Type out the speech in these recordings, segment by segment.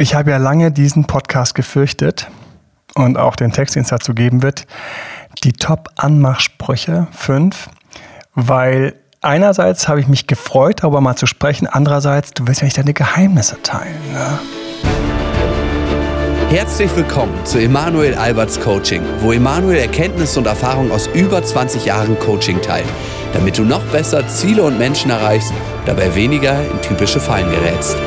Ich habe ja lange diesen Podcast gefürchtet und auch den Text, den es dazu geben wird, die Top-Anmachsprüche 5, weil einerseits habe ich mich gefreut, darüber mal zu sprechen, andererseits, du willst ja nicht deine Geheimnisse teilen. Ne? Herzlich willkommen zu Emanuel Alberts Coaching, wo Emanuel Erkenntnisse und Erfahrung aus über 20 Jahren Coaching teilt, damit du noch besser Ziele und Menschen erreichst, dabei weniger in typische Fallen gerätst.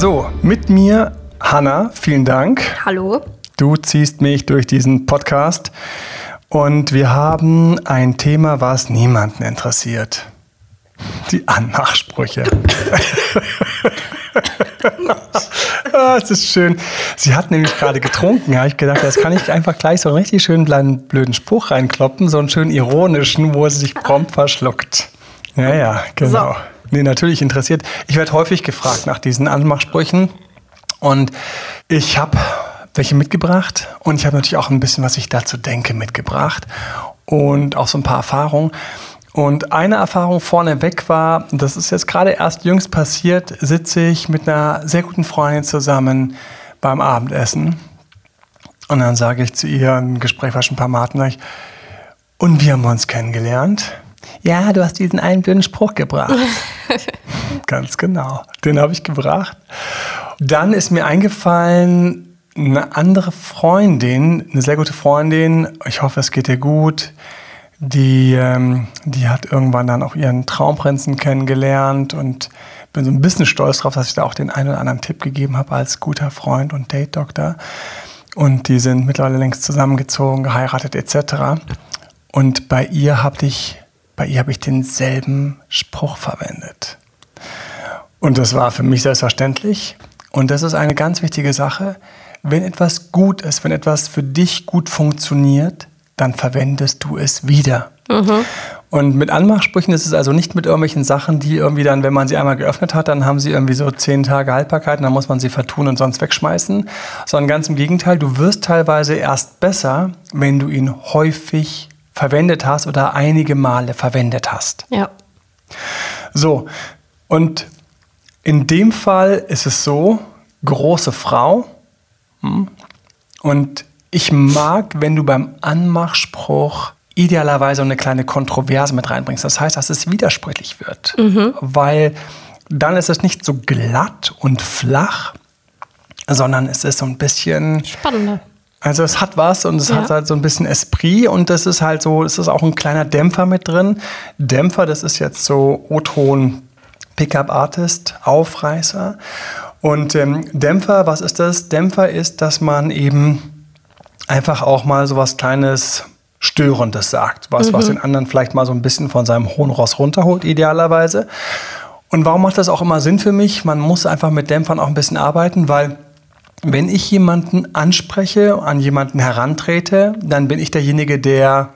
So, mit mir Hanna, vielen Dank. Hallo. Du ziehst mich durch diesen Podcast und wir haben ein Thema, was niemanden interessiert. Die Anmachsprüche. ah, das ist schön. Sie hat nämlich gerade getrunken. Habe ich gedacht, das kann ich einfach gleich so einen richtig schönen kleinen blöden Spruch reinkloppen, so einen schönen ironischen, wo sie sich prompt verschluckt. Ja, ja, genau. So. Nee, natürlich interessiert. Ich werde häufig gefragt nach diesen Anmachsprüchen und ich habe welche mitgebracht und ich habe natürlich auch ein bisschen, was ich dazu denke, mitgebracht und auch so ein paar Erfahrungen. Und eine Erfahrung vorneweg war, das ist jetzt gerade erst jüngst passiert, sitze ich mit einer sehr guten Freundin zusammen beim Abendessen. Und dann sage ich zu ihr, ein Gespräch war schon ein paar Mal, und wie haben wir uns kennengelernt? Ja, du hast diesen einen blöden Spruch gebracht. Ganz genau. Den habe ich gebracht. Dann ist mir eingefallen, eine andere Freundin, eine sehr gute Freundin, ich hoffe, es geht ihr gut, die, ähm, die hat irgendwann dann auch ihren Traumprinzen kennengelernt und bin so ein bisschen stolz drauf, dass ich da auch den einen oder anderen Tipp gegeben habe als guter Freund und Date-Doktor. Und die sind mittlerweile längst zusammengezogen, geheiratet etc. Und bei ihr habe ich bei ihr habe ich denselben Spruch verwendet. Und das war für mich selbstverständlich. Und das ist eine ganz wichtige Sache. Wenn etwas gut ist, wenn etwas für dich gut funktioniert, dann verwendest du es wieder. Mhm. Und mit Anmachsprüchen ist es also nicht mit irgendwelchen Sachen, die irgendwie dann, wenn man sie einmal geöffnet hat, dann haben sie irgendwie so zehn Tage Haltbarkeit und dann muss man sie vertun und sonst wegschmeißen. Sondern ganz im Gegenteil, du wirst teilweise erst besser, wenn du ihn häufig verwendet hast oder einige Male verwendet hast. Ja. So, und in dem Fall ist es so, große Frau. Hm, und ich mag, wenn du beim Anmachspruch idealerweise eine kleine Kontroverse mit reinbringst. Das heißt, dass es widersprüchlich wird. Mhm. Weil dann ist es nicht so glatt und flach, sondern es ist so ein bisschen spannender. Also es hat was und es ja. hat halt so ein bisschen Esprit und das ist halt so, es ist auch ein kleiner Dämpfer mit drin. Dämpfer, das ist jetzt so O-Ton Pickup Artist, Aufreißer. Und ähm, Dämpfer, was ist das? Dämpfer ist, dass man eben einfach auch mal so was kleines Störendes sagt. Was, mhm. was den anderen vielleicht mal so ein bisschen von seinem hohen Ross runterholt, idealerweise. Und warum macht das auch immer Sinn für mich? Man muss einfach mit Dämpfern auch ein bisschen arbeiten, weil wenn ich jemanden anspreche, an jemanden herantrete, dann bin ich derjenige, der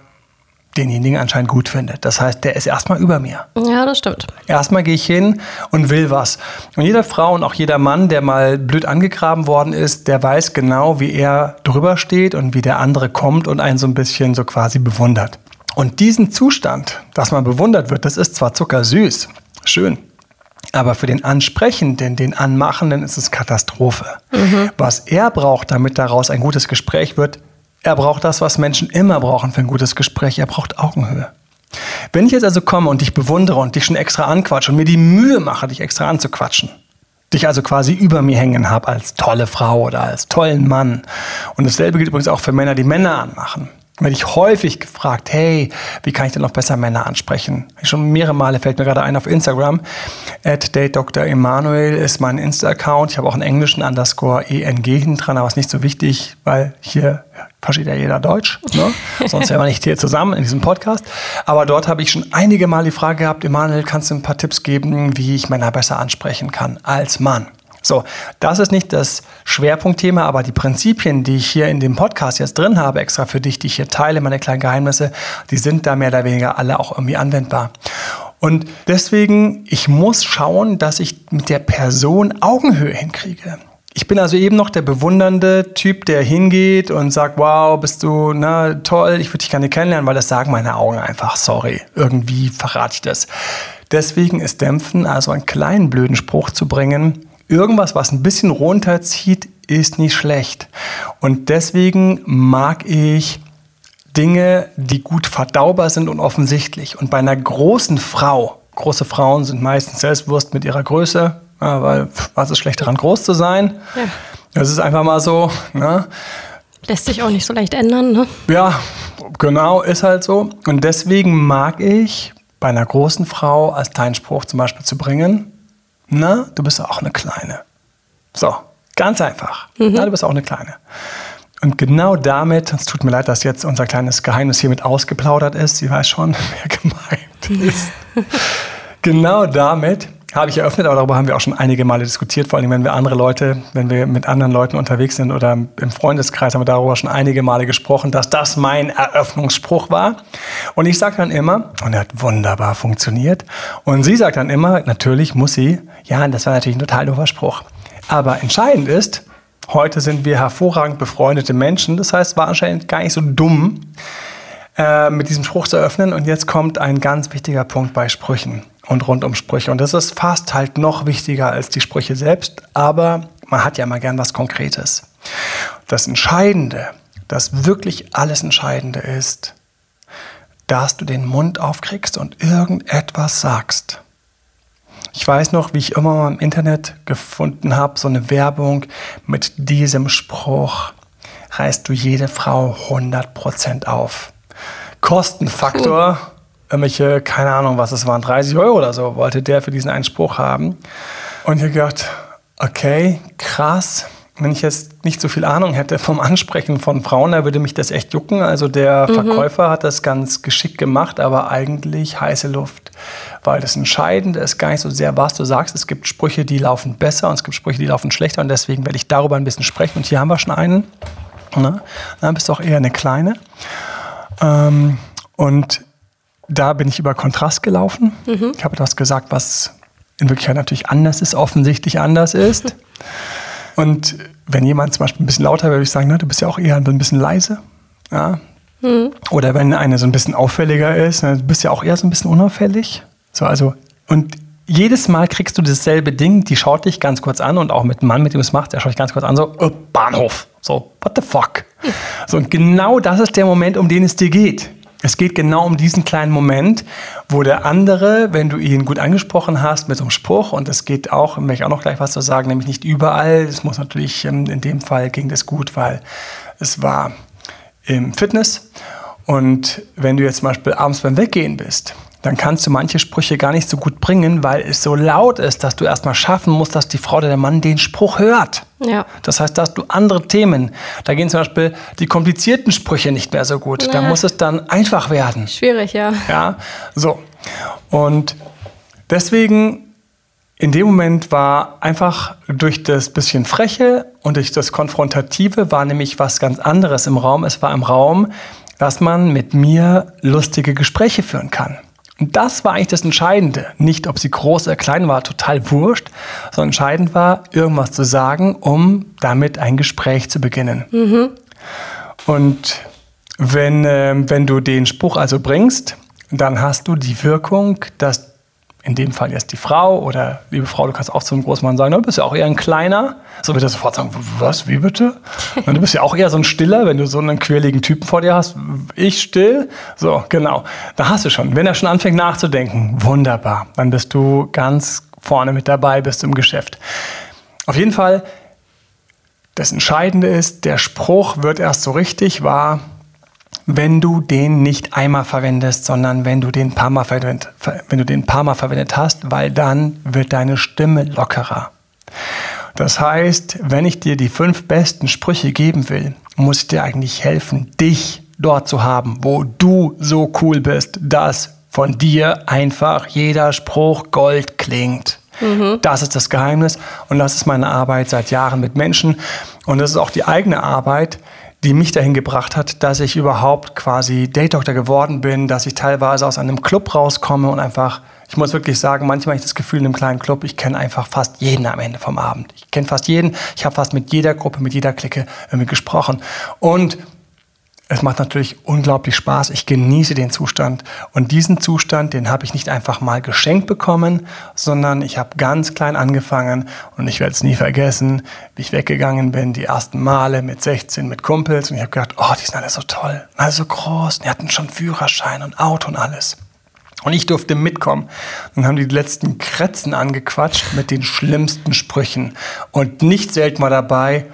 denjenigen anscheinend gut findet. Das heißt, der ist erstmal über mir. Ja, das stimmt. Erstmal gehe ich hin und will was. Und jede Frau und auch jeder Mann, der mal blöd angegraben worden ist, der weiß genau, wie er drüber steht und wie der andere kommt und einen so ein bisschen so quasi bewundert. Und diesen Zustand, dass man bewundert wird, das ist zwar zuckersüß, schön, aber für den Ansprechenden, den Anmachenden ist es Katastrophe. Mhm. Was er braucht, damit daraus ein gutes Gespräch wird, er braucht das, was Menschen immer brauchen für ein gutes Gespräch. Er braucht Augenhöhe. Wenn ich jetzt also komme und dich bewundere und dich schon extra anquatsche und mir die Mühe mache, dich extra anzuquatschen, dich also quasi über mir hängen habe als tolle Frau oder als tollen Mann. Und dasselbe gilt übrigens auch für Männer, die Männer anmachen werde ich häufig gefragt, hey, wie kann ich denn noch besser Männer ansprechen? Schon mehrere Male fällt mir gerade ein auf Instagram. At Date Dr. Emanuel ist mein Insta-Account. Ich habe auch einen englischen Underscore ENG hinten dran, aber ist nicht so wichtig, weil hier versteht ja jeder Deutsch. Ne? Sonst wären wir nicht hier zusammen in diesem Podcast. Aber dort habe ich schon einige Mal die Frage gehabt, Emanuel, kannst du ein paar Tipps geben, wie ich Männer besser ansprechen kann als Mann? So, das ist nicht das Schwerpunktthema, aber die Prinzipien, die ich hier in dem Podcast jetzt drin habe, extra für dich, die ich hier teile, meine kleinen Geheimnisse, die sind da mehr oder weniger alle auch irgendwie anwendbar. Und deswegen, ich muss schauen, dass ich mit der Person Augenhöhe hinkriege. Ich bin also eben noch der bewundernde Typ, der hingeht und sagt, wow, bist du na, toll, ich würde dich gerne kennenlernen, weil das sagen meine Augen einfach, sorry, irgendwie verrate ich das. deswegen ist Dämpfen, also einen kleinen blöden Spruch zu bringen, irgendwas, was ein bisschen runterzieht, ist nicht schlecht. Und deswegen mag ich Dinge, die gut verdaubar sind und offensichtlich. Und bei einer großen Frau, große Frauen sind meistens selbstbewusst mit ihrer Größe, ja, weil was ist schlecht daran, groß zu sein? Ja. Das ist einfach mal so. Ne? Lässt sich auch nicht so leicht ändern, ne? Ja, genau, ist halt so. Und deswegen mag ich bei einer großen Frau als deinen Spruch zum Beispiel zu bringen, na, du bist auch eine Kleine. So, ganz einfach. Mhm. Na, du bist auch eine Kleine. Und genau damit, es tut mir leid, dass jetzt unser kleines Geheimnis hiermit ausgeplaudert ist, sie weiß schon, wer gemeint ist. genau damit habe ich eröffnet, aber darüber haben wir auch schon einige Male diskutiert, vor allem wenn wir andere Leute, wenn wir mit anderen Leuten unterwegs sind oder im Freundeskreis haben wir darüber schon einige Male gesprochen, dass das mein Eröffnungsspruch war. Und ich sage dann immer, und er hat wunderbar funktioniert, und sie sagt dann immer, natürlich muss sie, ja, das war natürlich ein total doofer Spruch. Aber entscheidend ist, Heute sind wir hervorragend befreundete Menschen. Das heißt, war anscheinend gar nicht so dumm, äh, mit diesem Spruch zu öffnen. Und jetzt kommt ein ganz wichtiger Punkt bei Sprüchen und rund um Sprüche. Und das ist fast halt noch wichtiger als die Sprüche selbst. Aber man hat ja immer gern was Konkretes. Das Entscheidende, das wirklich alles Entscheidende ist, dass du den Mund aufkriegst und irgendetwas sagst. Ich weiß noch, wie ich immer mal im Internet gefunden habe, so eine Werbung mit diesem Spruch, reißt du jede Frau 100% auf. Kostenfaktor, cool. Irgendwelche, keine Ahnung, was es waren, 30 Euro oder so, wollte der für diesen einen Spruch haben. Und ich habe gedacht, okay, krass. Wenn ich jetzt nicht so viel Ahnung hätte vom Ansprechen von Frauen, da würde mich das echt jucken. Also der mhm. Verkäufer hat das ganz geschickt gemacht, aber eigentlich heiße Luft weil das Entscheidende ist gar nicht so sehr, was du sagst. Es gibt Sprüche, die laufen besser und es gibt Sprüche, die laufen schlechter und deswegen werde ich darüber ein bisschen sprechen. Und hier haben wir schon einen. Ne? Dann bist du auch eher eine kleine. Ähm, und da bin ich über Kontrast gelaufen. Mhm. Ich habe etwas gesagt, was in Wirklichkeit natürlich anders ist, offensichtlich anders ist. Und wenn jemand zum Beispiel ein bisschen lauter wäre, würde ich sagen, ne, du bist ja auch eher ein bisschen leise. Ja? Mhm. Oder wenn eine so ein bisschen auffälliger ist, ne, du bist ja auch eher so ein bisschen unauffällig. So, also, und jedes Mal kriegst du dasselbe Ding, die schaut dich ganz kurz an und auch mit dem Mann, mit dem es macht, der schaut dich ganz kurz an, so, oh, Bahnhof. So, what the fuck? So, und genau das ist der Moment, um den es dir geht. Es geht genau um diesen kleinen Moment, wo der andere, wenn du ihn gut angesprochen hast mit so einem Spruch, und es geht auch, möchte ich auch noch gleich was zu sagen, nämlich nicht überall, es muss natürlich, ähm, in dem Fall ging das gut, weil es war im Fitness. Und wenn du jetzt zum Beispiel abends beim Weggehen bist dann kannst du manche Sprüche gar nicht so gut bringen, weil es so laut ist, dass du erstmal schaffen musst, dass die Frau oder der Mann den Spruch hört. Ja. Das heißt, dass du andere Themen, da gehen zum Beispiel die komplizierten Sprüche nicht mehr so gut. Ja. Da muss es dann einfach werden. Schwierig, ja. Ja, so. Und deswegen in dem Moment war einfach durch das bisschen Freche und durch das Konfrontative war nämlich was ganz anderes im Raum. Es war im Raum, dass man mit mir lustige Gespräche führen kann. Und das war eigentlich das Entscheidende. Nicht, ob sie groß oder klein war, total wurscht, sondern entscheidend war, irgendwas zu sagen, um damit ein Gespräch zu beginnen. Mhm. Und wenn, äh, wenn du den Spruch also bringst, dann hast du die Wirkung, dass in dem Fall jetzt die Frau oder liebe Frau, du kannst auch zum Großmann sagen, du bist ja auch eher ein kleiner. So wird er sofort sagen, was, wie bitte? Und du bist ja auch eher so ein Stiller, wenn du so einen quirligen Typen vor dir hast. Ich still? So, genau. Da hast du schon. Wenn er schon anfängt nachzudenken, wunderbar. Dann bist du ganz vorne mit dabei, bist im Geschäft. Auf jeden Fall, das Entscheidende ist, der Spruch wird erst so richtig wahr, wenn du den nicht einmal verwendest, sondern wenn du den ein paar Mal verwendet, wenn du den paar Mal verwendet hast, weil dann wird deine Stimme lockerer. Das heißt, wenn ich dir die fünf besten Sprüche geben will, muss ich dir eigentlich helfen, dich dort zu haben, wo du so cool bist, dass von dir einfach jeder Spruch Gold klingt. Mhm. Das ist das Geheimnis und das ist meine Arbeit seit Jahren mit Menschen und das ist auch die eigene Arbeit, die mich dahin gebracht hat, dass ich überhaupt quasi Date Doctor geworden bin, dass ich teilweise aus einem Club rauskomme und einfach, ich muss wirklich sagen, manchmal habe ich das Gefühl in einem kleinen Club, ich kenne einfach fast jeden am Ende vom Abend. Ich kenne fast jeden, ich habe fast mit jeder Gruppe, mit jeder Clique irgendwie gesprochen. Und es macht natürlich unglaublich Spaß. Ich genieße den Zustand. Und diesen Zustand, den habe ich nicht einfach mal geschenkt bekommen, sondern ich habe ganz klein angefangen und ich werde es nie vergessen, wie ich weggegangen bin, die ersten Male mit 16 mit Kumpels und ich habe gedacht, oh, die sind alle so toll, alle so groß, die hatten schon Führerschein und Auto und alles. Und ich durfte mitkommen. Dann haben die letzten Kretzen angequatscht mit den schlimmsten Sprüchen. Und nicht selten war dabei,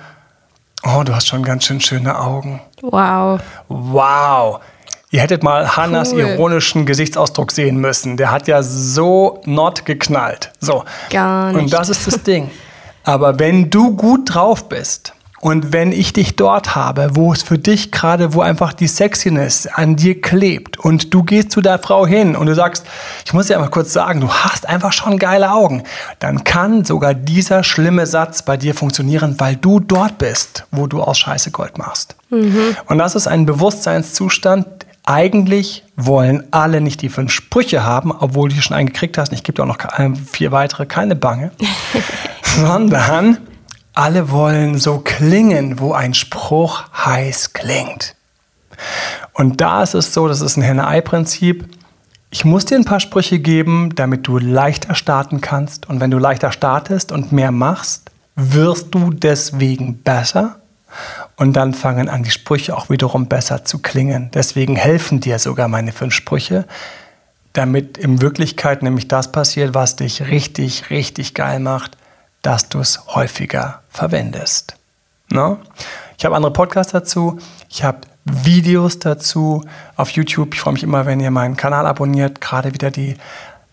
oh, du hast schon ganz schön schöne Augen. Wow. Wow. Ihr hättet mal Hannas Cool. ironischen Gesichtsausdruck sehen müssen. Der hat ja so not geknallt. So. Gar nicht. Und das ist das Ding. Aber wenn du gut drauf bist und wenn ich dich dort habe, wo es für dich gerade, wo einfach die Sexiness an dir klebt und du gehst zu der Frau hin und du sagst, ich muss dir einmal kurz sagen, du hast einfach schon geile Augen, dann kann sogar dieser schlimme Satz bei dir funktionieren, weil du dort bist, wo du aus Scheiße Gold machst. Und das ist ein Bewusstseinszustand, eigentlich wollen alle nicht die fünf Sprüche haben, obwohl du schon einen gekriegt hast. Ich gebe dir auch noch ke- vier weitere, keine Bange. Sondern alle wollen so klingen, wo ein Spruch heiß klingt. Und da ist es so, das ist ein Henne-Ei-Prinzip. Ich muss dir ein paar Sprüche geben, damit du leichter starten kannst. Und wenn du leichter startest und mehr machst, wirst du deswegen besser. Und dann fangen an, die Sprüche auch wiederum besser zu klingen. Deswegen helfen dir sogar meine fünf Sprüche, damit in Wirklichkeit nämlich das passiert, was dich richtig, richtig geil macht, dass du es häufiger verwendest. Ne? Ich habe andere Podcasts dazu, ich habe Videos dazu auf YouTube. Ich freue mich immer, wenn ihr meinen Kanal abonniert. Gerade wieder die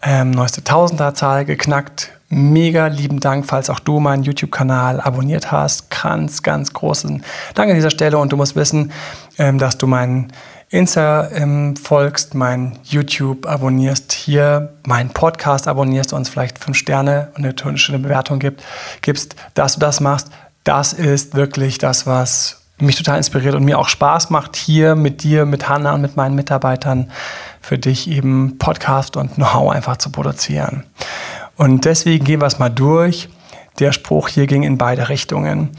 ähm, neueste Tausenderzahl geknackt. Mega lieben Dank, falls auch du meinen YouTube-Kanal abonniert hast. Ganz, ganz großen Dank an dieser Stelle. Und du musst wissen, ähm, dass du meinen Insta ähm, folgst, mein YouTube abonnierst, hier meinen Podcast abonnierst, uns vielleicht fünf Sterne und eine schöne Bewertung gibt, gibst, dass du das machst. Das ist wirklich das, was mich total inspiriert und mir auch Spaß macht, hier mit dir, mit Hanna und mit meinen Mitarbeitern für dich eben Podcast und Know-how einfach zu produzieren. Und deswegen gehen wir es mal durch. Der Spruch hier ging in beide Richtungen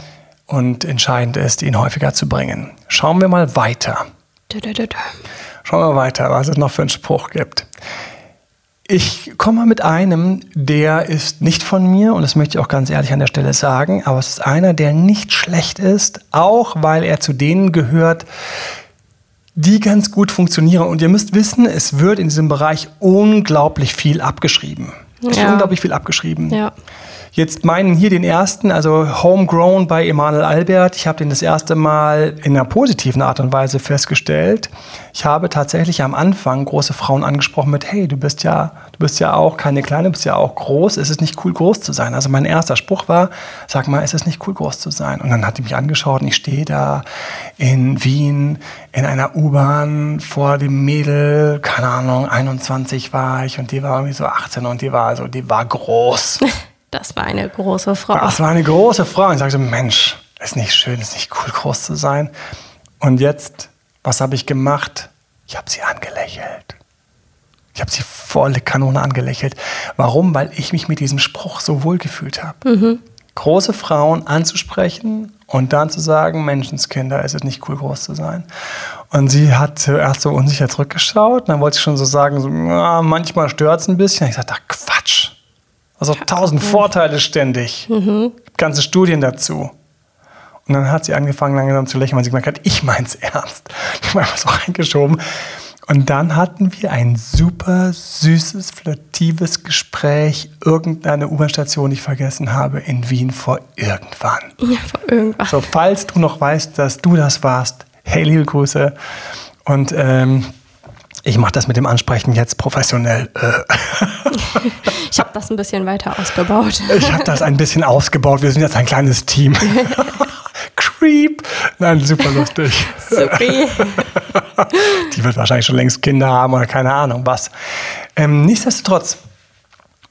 und entscheidend ist, ihn häufiger zu bringen. Schauen wir mal weiter. Schauen wir weiter, was es noch für einen Spruch gibt. Ich komme mit einem, der ist nicht von mir und das möchte ich auch ganz ehrlich an der Stelle sagen, aber es ist einer, der nicht schlecht ist, auch weil er zu denen gehört, die ganz gut funktionieren. Und ihr müsst wissen, es wird in diesem Bereich unglaublich viel abgeschrieben. Es wird Ja. unglaublich viel abgeschrieben. Ja. Jetzt meinen hier den ersten, also Homegrown bei Emanuel Albert. Ich habe den das erste Mal in einer positiven Art und Weise festgestellt. Ich habe tatsächlich am Anfang große Frauen angesprochen mit, hey, du bist ja, du bist ja auch keine kleine, du bist ja auch groß. Ist es nicht cool, groß zu sein? Also mein erster Spruch war, sag mal, ist es nicht cool, groß zu sein? Und dann hat die mich angeschaut und ich stehe da in Wien in einer U-Bahn vor dem Mädel, keine Ahnung, 21 war ich und die war irgendwie so 18 und die war so, die war groß. Das war eine große Frau. Das war eine große Frau. Und ich sagte, Mensch, ist nicht schön, ist nicht cool, groß zu sein. Und jetzt, was habe ich gemacht? Ich habe sie angelächelt. Ich habe sie volle Kanone angelächelt. Warum? Weil ich mich mit diesem Spruch so wohl gefühlt habe. Große Frauen anzusprechen und dann zu sagen, Menschenskinder, es ist nicht cool, groß zu sein. Und sie hat zuerst so unsicher zurückgeschaut. Dann wollte ich schon so sagen, so, ja, manchmal stört es ein bisschen. Ich sagte, Quatsch. Also tausend Vorteile ständig. Ganze Studien dazu. Und dann hat sie angefangen langsam zu lächeln, weil sie gemerkt hat, ich mein's ernst. Ich habe einfach so reingeschoben. Und dann hatten wir ein super süßes, flirtives Gespräch, irgendeine U-Bahn-Station, die ich vergessen habe, in Wien vor irgendwann. Ja, vor irgendwas. So, falls du noch weißt, dass du das warst, hey, liebe Grüße. Und ähm, ich mache das mit dem Ansprechen jetzt professionell. Äh, Ich habe das ein bisschen weiter ausgebaut. Ich habe das ein bisschen ausgebaut. Wir sind jetzt ein kleines Team. Creep. Nein, super lustig. Supi. Die wird wahrscheinlich schon längst Kinder haben oder keine Ahnung was. Ähm, nichtsdestotrotz,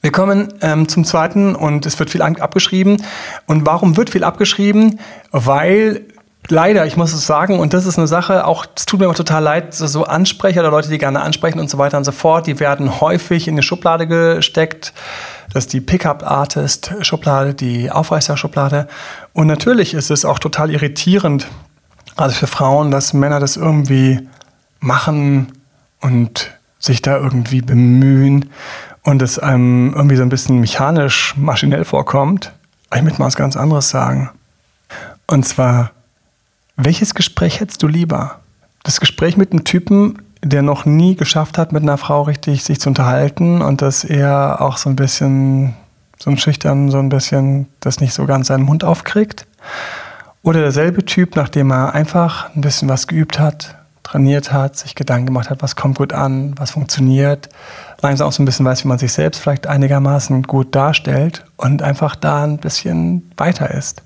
wir kommen ähm, zum zweiten und es wird viel abgeschrieben. Und warum wird viel abgeschrieben? Weil leider, ich muss es sagen, und das ist eine Sache, auch es tut mir immer total leid, so- so Ansprecher oder Leute, die gerne ansprechen und so weiter und so fort, die werden häufig in eine Schublade gesteckt. Das ist die Pickup-Artist-Schublade, die Aufreißer-Schublade. Und natürlich ist es auch total irritierend, Also für Frauen, dass Männer das irgendwie machen und sich da irgendwie bemühen und es einem irgendwie so ein bisschen mechanisch, maschinell vorkommt. Ich möchte mal was ganz anderes sagen. Und zwar, welches Gespräch hättest du lieber? Das Gespräch mit einem Typen, der noch nie geschafft hat, mit einer Frau richtig sich zu unterhalten und dass er auch so ein bisschen, so ein schüchtern, so ein bisschen das nicht so ganz seinen Mund aufkriegt? Oder derselbe Typ, nachdem er einfach ein bisschen was geübt hat, trainiert hat, sich Gedanken gemacht hat, was kommt gut an, was funktioniert, langsam auch so ein bisschen weiß, wie man sich selbst vielleicht einigermaßen gut darstellt und einfach da ein bisschen weiter ist.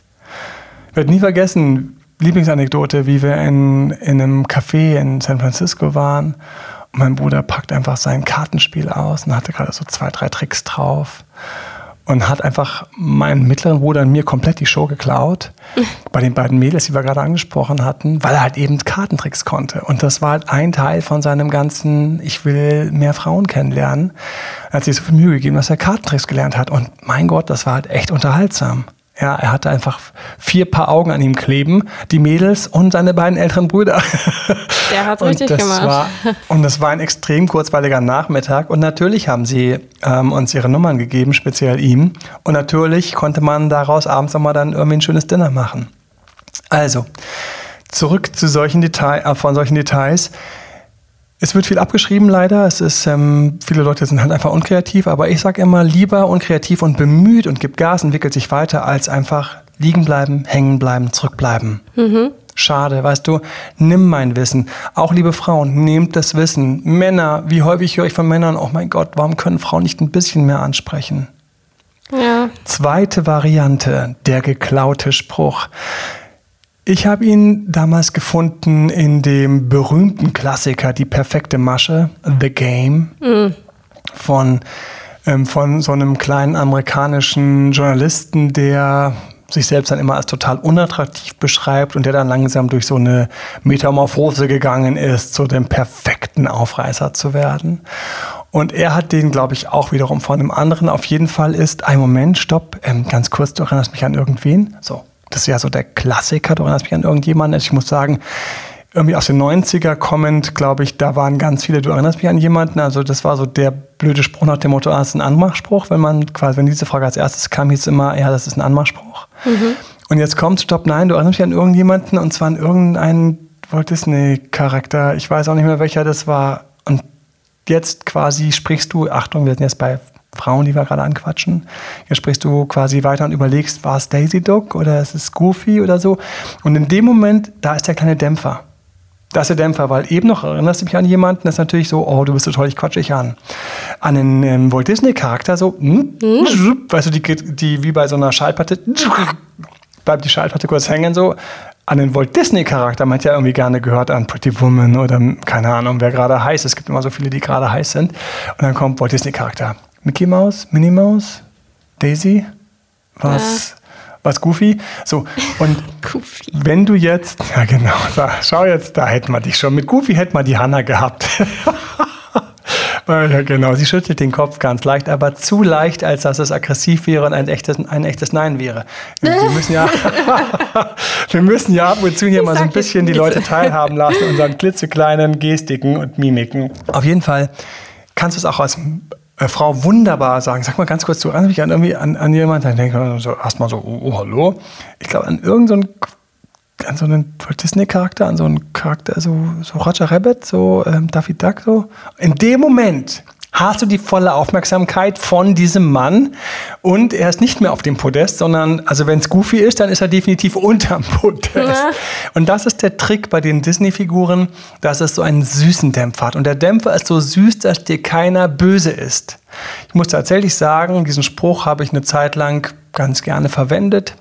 Ich werde nie vergessen, Lieblingsanekdote, wie wir in, in einem Café in San Francisco waren und mein Bruder packt einfach sein Kartenspiel aus und hatte gerade so zwei, drei Tricks drauf und hat einfach meinen mittleren Bruder und mir komplett die Show geklaut. bei den beiden Mädels, die wir gerade angesprochen hatten, weil er halt eben Kartentricks konnte. Und das war halt ein Teil von seinem ganzen, ich will mehr Frauen kennenlernen. Er hat sich so viel Mühe gegeben, dass er Kartentricks gelernt hat. Und mein Gott, das war halt echt unterhaltsam. Ja, er hatte einfach vier Paar Augen an ihm kleben, die Mädels und seine beiden älteren Brüder. Der hat richtig und gemacht. War, und das war ein extrem kurzweiliger Nachmittag. Und natürlich haben sie ähm, uns ihre Nummern gegeben, speziell ihm. Und natürlich konnte man daraus abends nochmal dann irgendwie ein schönes Dinner machen. Also, zurück zu solchen Details, äh, von solchen Details. Es wird viel abgeschrieben leider. Es ist, ähm, viele Leute sind halt einfach unkreativ, aber ich sage immer, lieber unkreativ und bemüht und gibt Gas, entwickelt sich weiter, als einfach liegen bleiben, hängen bleiben, zurückbleiben. Mhm. Schade, weißt du, nimm mein Wissen. Auch liebe Frauen, nehmt das Wissen. Männer, wie häufig höre ich von Männern, oh mein Gott, warum können Frauen nicht ein bisschen mehr ansprechen? Ja. Zweite Variante, der geklaute Spruch. Ich habe ihn damals gefunden in dem berühmten Klassiker Die perfekte Masche, The Game, mhm. von, ähm, von so einem kleinen amerikanischen Journalisten, der sich selbst dann immer als total unattraktiv beschreibt und der dann langsam durch so eine Metamorphose gegangen ist, zu dem perfekten Aufreißer zu werden. Und er hat den, glaube ich, auch wiederum von einem anderen. Auf jeden Fall ist, ein Moment, stopp, ähm, ganz kurz, du erinnerst mich an irgendwen. So, das ist ja so der Klassiker, du erinnerst mich an irgendjemanden. Ich muss sagen, irgendwie aus den 90er kommend, glaube ich, da waren ganz viele, du erinnerst mich an jemanden, also das war so der blöde Spruch nach dem Motto, ah, das ist ein Anmachspruch, wenn man quasi, wenn diese Frage als erstes kam, hieß es immer, ja, das ist ein Anmachspruch. Mhm. Und jetzt kommt, stopp, nein, du erinnerst mich an irgendjemanden und zwar an irgendeinen Walt Disney-Charakter, ich weiß auch nicht mehr, welcher das war. Und jetzt quasi sprichst du, Achtung, wir sind jetzt bei Frauen, die wir gerade anquatschen. Jetzt sprichst du quasi weiter und überlegst, war es Daisy Duck oder ist es Goofy oder so. Und in dem Moment, da ist der kleine Dämpfer. Da ist der Dämpfer, weil eben noch erinnerst du mich an jemanden, das ist natürlich so, oh, du bist so toll, ich quatsche dich an. An einen ähm, Walt Disney-Charakter so, hm, mhm. weißt du, die, die wie bei so einer Schallplatte, bleibt die Schallplatte kurz hängen so. An den Walt Disney-Charakter, man hat ja irgendwie gerne gehört an Pretty Woman oder keine Ahnung, wer gerade heiß ist. Es gibt immer so viele, die gerade heiß sind. Und dann kommt Walt Disney-Charakter. Mickey Mouse, Minnie Mouse, Daisy, was, ja. was Goofy. So, und Goofy. wenn du jetzt, ja genau, da, schau jetzt, da hätten wir dich schon. Mit Goofy hätten wir die Hanna gehabt. ja, genau, sie schüttelt den Kopf ganz leicht, aber zu leicht, als dass es aggressiv wäre und ein echtes, ein echtes Nein wäre. Wir müssen ja, wir müssen ja ab und zu hier mal so ein bisschen die Leute teilhaben lassen, unseren klitzekleinen Gestiken und Mimiken. Auf jeden Fall kannst du es auch als äh, Frau wunderbar sagen. Sag mal ganz kurz, du erinnerst mich an irgendwie an, an jemanden, dann denkt man so erstmal so, oh, oh, hallo. Ich glaube an irgendeinen so an so einen Walt Disney-Charakter, an so einen Charakter, so, so Roger Rabbit, so ähm, Daffy Duck, so. In dem Moment hast du die volle Aufmerksamkeit von diesem Mann und er ist nicht mehr auf dem Podest, sondern, also wenn es Goofy ist, dann ist er definitiv unterm Podest. Ja. Und das ist der Trick bei den Disney-Figuren, dass es so einen süßen Dämpfer hat. Und der Dämpfer ist so süß, dass dir keiner böse ist. Ich muss tatsächlich sagen, diesen Spruch habe ich eine Zeit lang ganz gerne verwendet.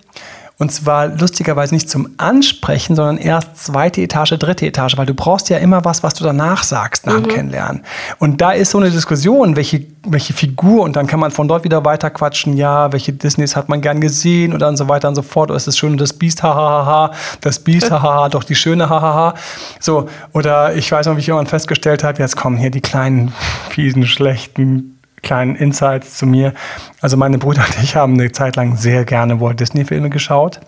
Und zwar lustigerweise nicht zum Ansprechen, sondern erst zweite Etage, dritte Etage, weil du brauchst ja immer was, was du danach sagst nach dem mhm. Kennenlernen. Und da ist so eine Diskussion, welche, welche Figur, und dann kann man von dort wieder weiter quatschen, ja, welche Disneys hat man gern gesehen oder und so weiter und so fort. Oder ist das schön, das Biest, hahaha, das Biest, hahaha, doch die schöne, hahaha. So, oder ich weiß noch, wie ich irgendwann festgestellt habe, jetzt kommen hier die kleinen, fiesen, schlechten kleinen Insights zu mir. Also meine Brüder und ich haben eine Zeit lang sehr gerne Walt Disney Filme geschaut.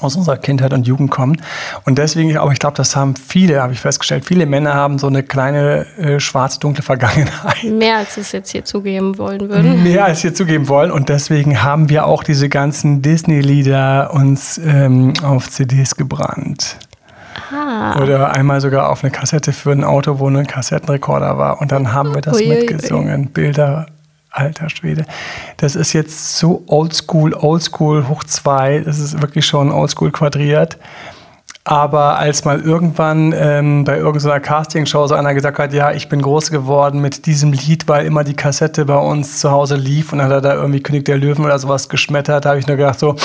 aus unserer Kindheit und Jugend kommen. Und deswegen, aber ich glaube, das haben viele, habe ich festgestellt, viele Männer haben so eine kleine äh, schwarze, dunkle Vergangenheit. Mehr als es jetzt hier zugeben wollen würden. Mehr als hier zugeben wollen. Und deswegen haben wir auch diese ganzen Disney-Lieder uns ähm, auf CDs gebrannt. Ah. Oder einmal sogar auf eine Kassette für ein Auto, wo ein Kassettenrekorder war. Und dann haben wir das Uiuiui. mitgesungen. Bilder, alter Schwede. Das ist jetzt so oldschool, oldschool hoch zwei. Das ist wirklich schon oldschool quadriert. Aber als mal irgendwann ähm, bei irgendeiner Castingshow so einer gesagt hat, ja, ich bin groß geworden mit diesem Lied, weil immer die Kassette bei uns zu Hause lief und dann hat er da irgendwie König der Löwen oder sowas geschmettert, habe ich nur gedacht so,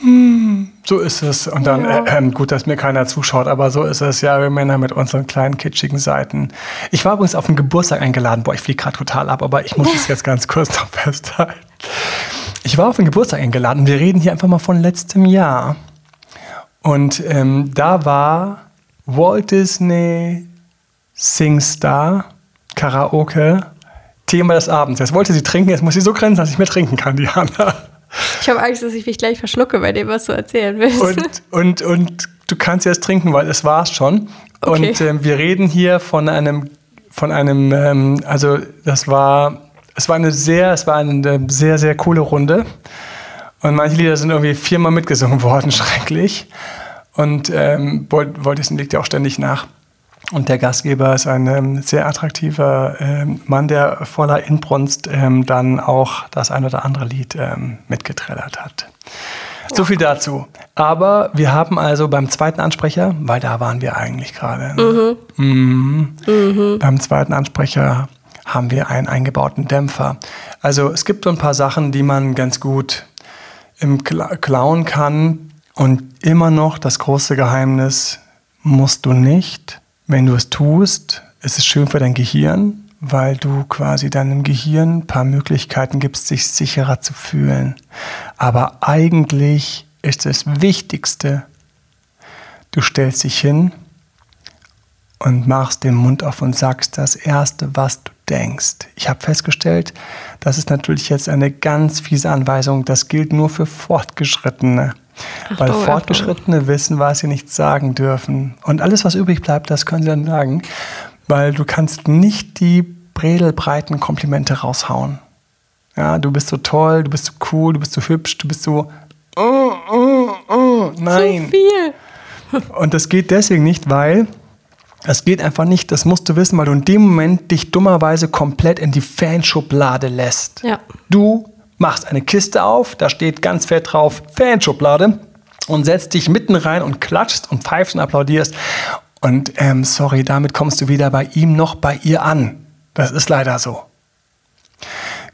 hm, so ist es. Und dann, Ja. äh, ähm, gut, dass mir keiner zuschaut, aber so ist es. Ja, wir Männer mit unseren kleinen kitschigen Seiten. Ich war übrigens auf einen Geburtstag eingeladen. Boah, ich fliege gerade total ab, aber ich muss es jetzt ganz kurz noch festhalten. Ich war auf einen Geburtstag eingeladen. Wir reden hier einfach mal von letztem Jahr. Und ähm, da war Walt Disney Singstar Karaoke Thema des Abends. Jetzt wollte sie trinken, jetzt muss sie so grenzen, dass ich mehr trinken kann, Diana. Ich habe Angst, dass ich mich gleich verschlucke bei dem, was du erzählen willst. Und, und, und du kannst jetzt trinken, weil es war's schon. Okay. Und ähm, wir reden hier von einem, von einem, ähm, also das war, es war eine sehr, es war eine sehr, sehr coole Runde. Und manche Lieder sind irgendwie viermal mitgesungen worden, schrecklich. Und ähm, Walt Walt Disney legt ja auch ständig nach. Und der Gastgeber ist ein ähm, sehr attraktiver ähm, Mann, der voller Inbrunst ähm, dann auch das ein oder andere Lied ähm, mitgetrellert hat. So viel dazu. Aber wir haben also beim zweiten Ansprecher, weil da waren wir eigentlich gerade, ne? Mhm. beim zweiten Ansprecher haben wir einen eingebauten Dämpfer. Also es gibt so ein paar Sachen, die man ganz gut im Kla klauen kann. Und immer noch das große Geheimnis, musst du nicht. Wenn du es tust, ist es schön für dein Gehirn, weil du quasi deinem Gehirn ein paar Möglichkeiten gibst, sich sicherer zu fühlen. Aber eigentlich ist das Wichtigste, du stellst dich hin und machst den Mund auf und sagst das Erste, was du denkst. Ich habe festgestellt, das ist natürlich jetzt eine ganz fiese Anweisung, das gilt nur für Fortgeschrittene. Weil Achtung, Fortgeschrittene wissen, was sie nicht sagen dürfen. Und alles, was übrig bleibt, das können sie dann sagen. Weil du kannst nicht die bredelbreiten Komplimente raushauen. Ja, du bist so toll, du bist so cool, du bist so hübsch, du bist so... Oh, oh, oh. Nein. Viel. Und das geht deswegen nicht, weil es geht einfach nicht, das musst du wissen, weil du in dem Moment dich dummerweise komplett in die Fanschublade lässt. Ja. Du machst eine Kiste auf, da steht ganz fett drauf Fanschublade und setzt dich mitten rein und klatschst und pfeifst und applaudierst. Und ähm, sorry, damit kommst du weder bei ihm noch bei ihr an. Das ist leider so.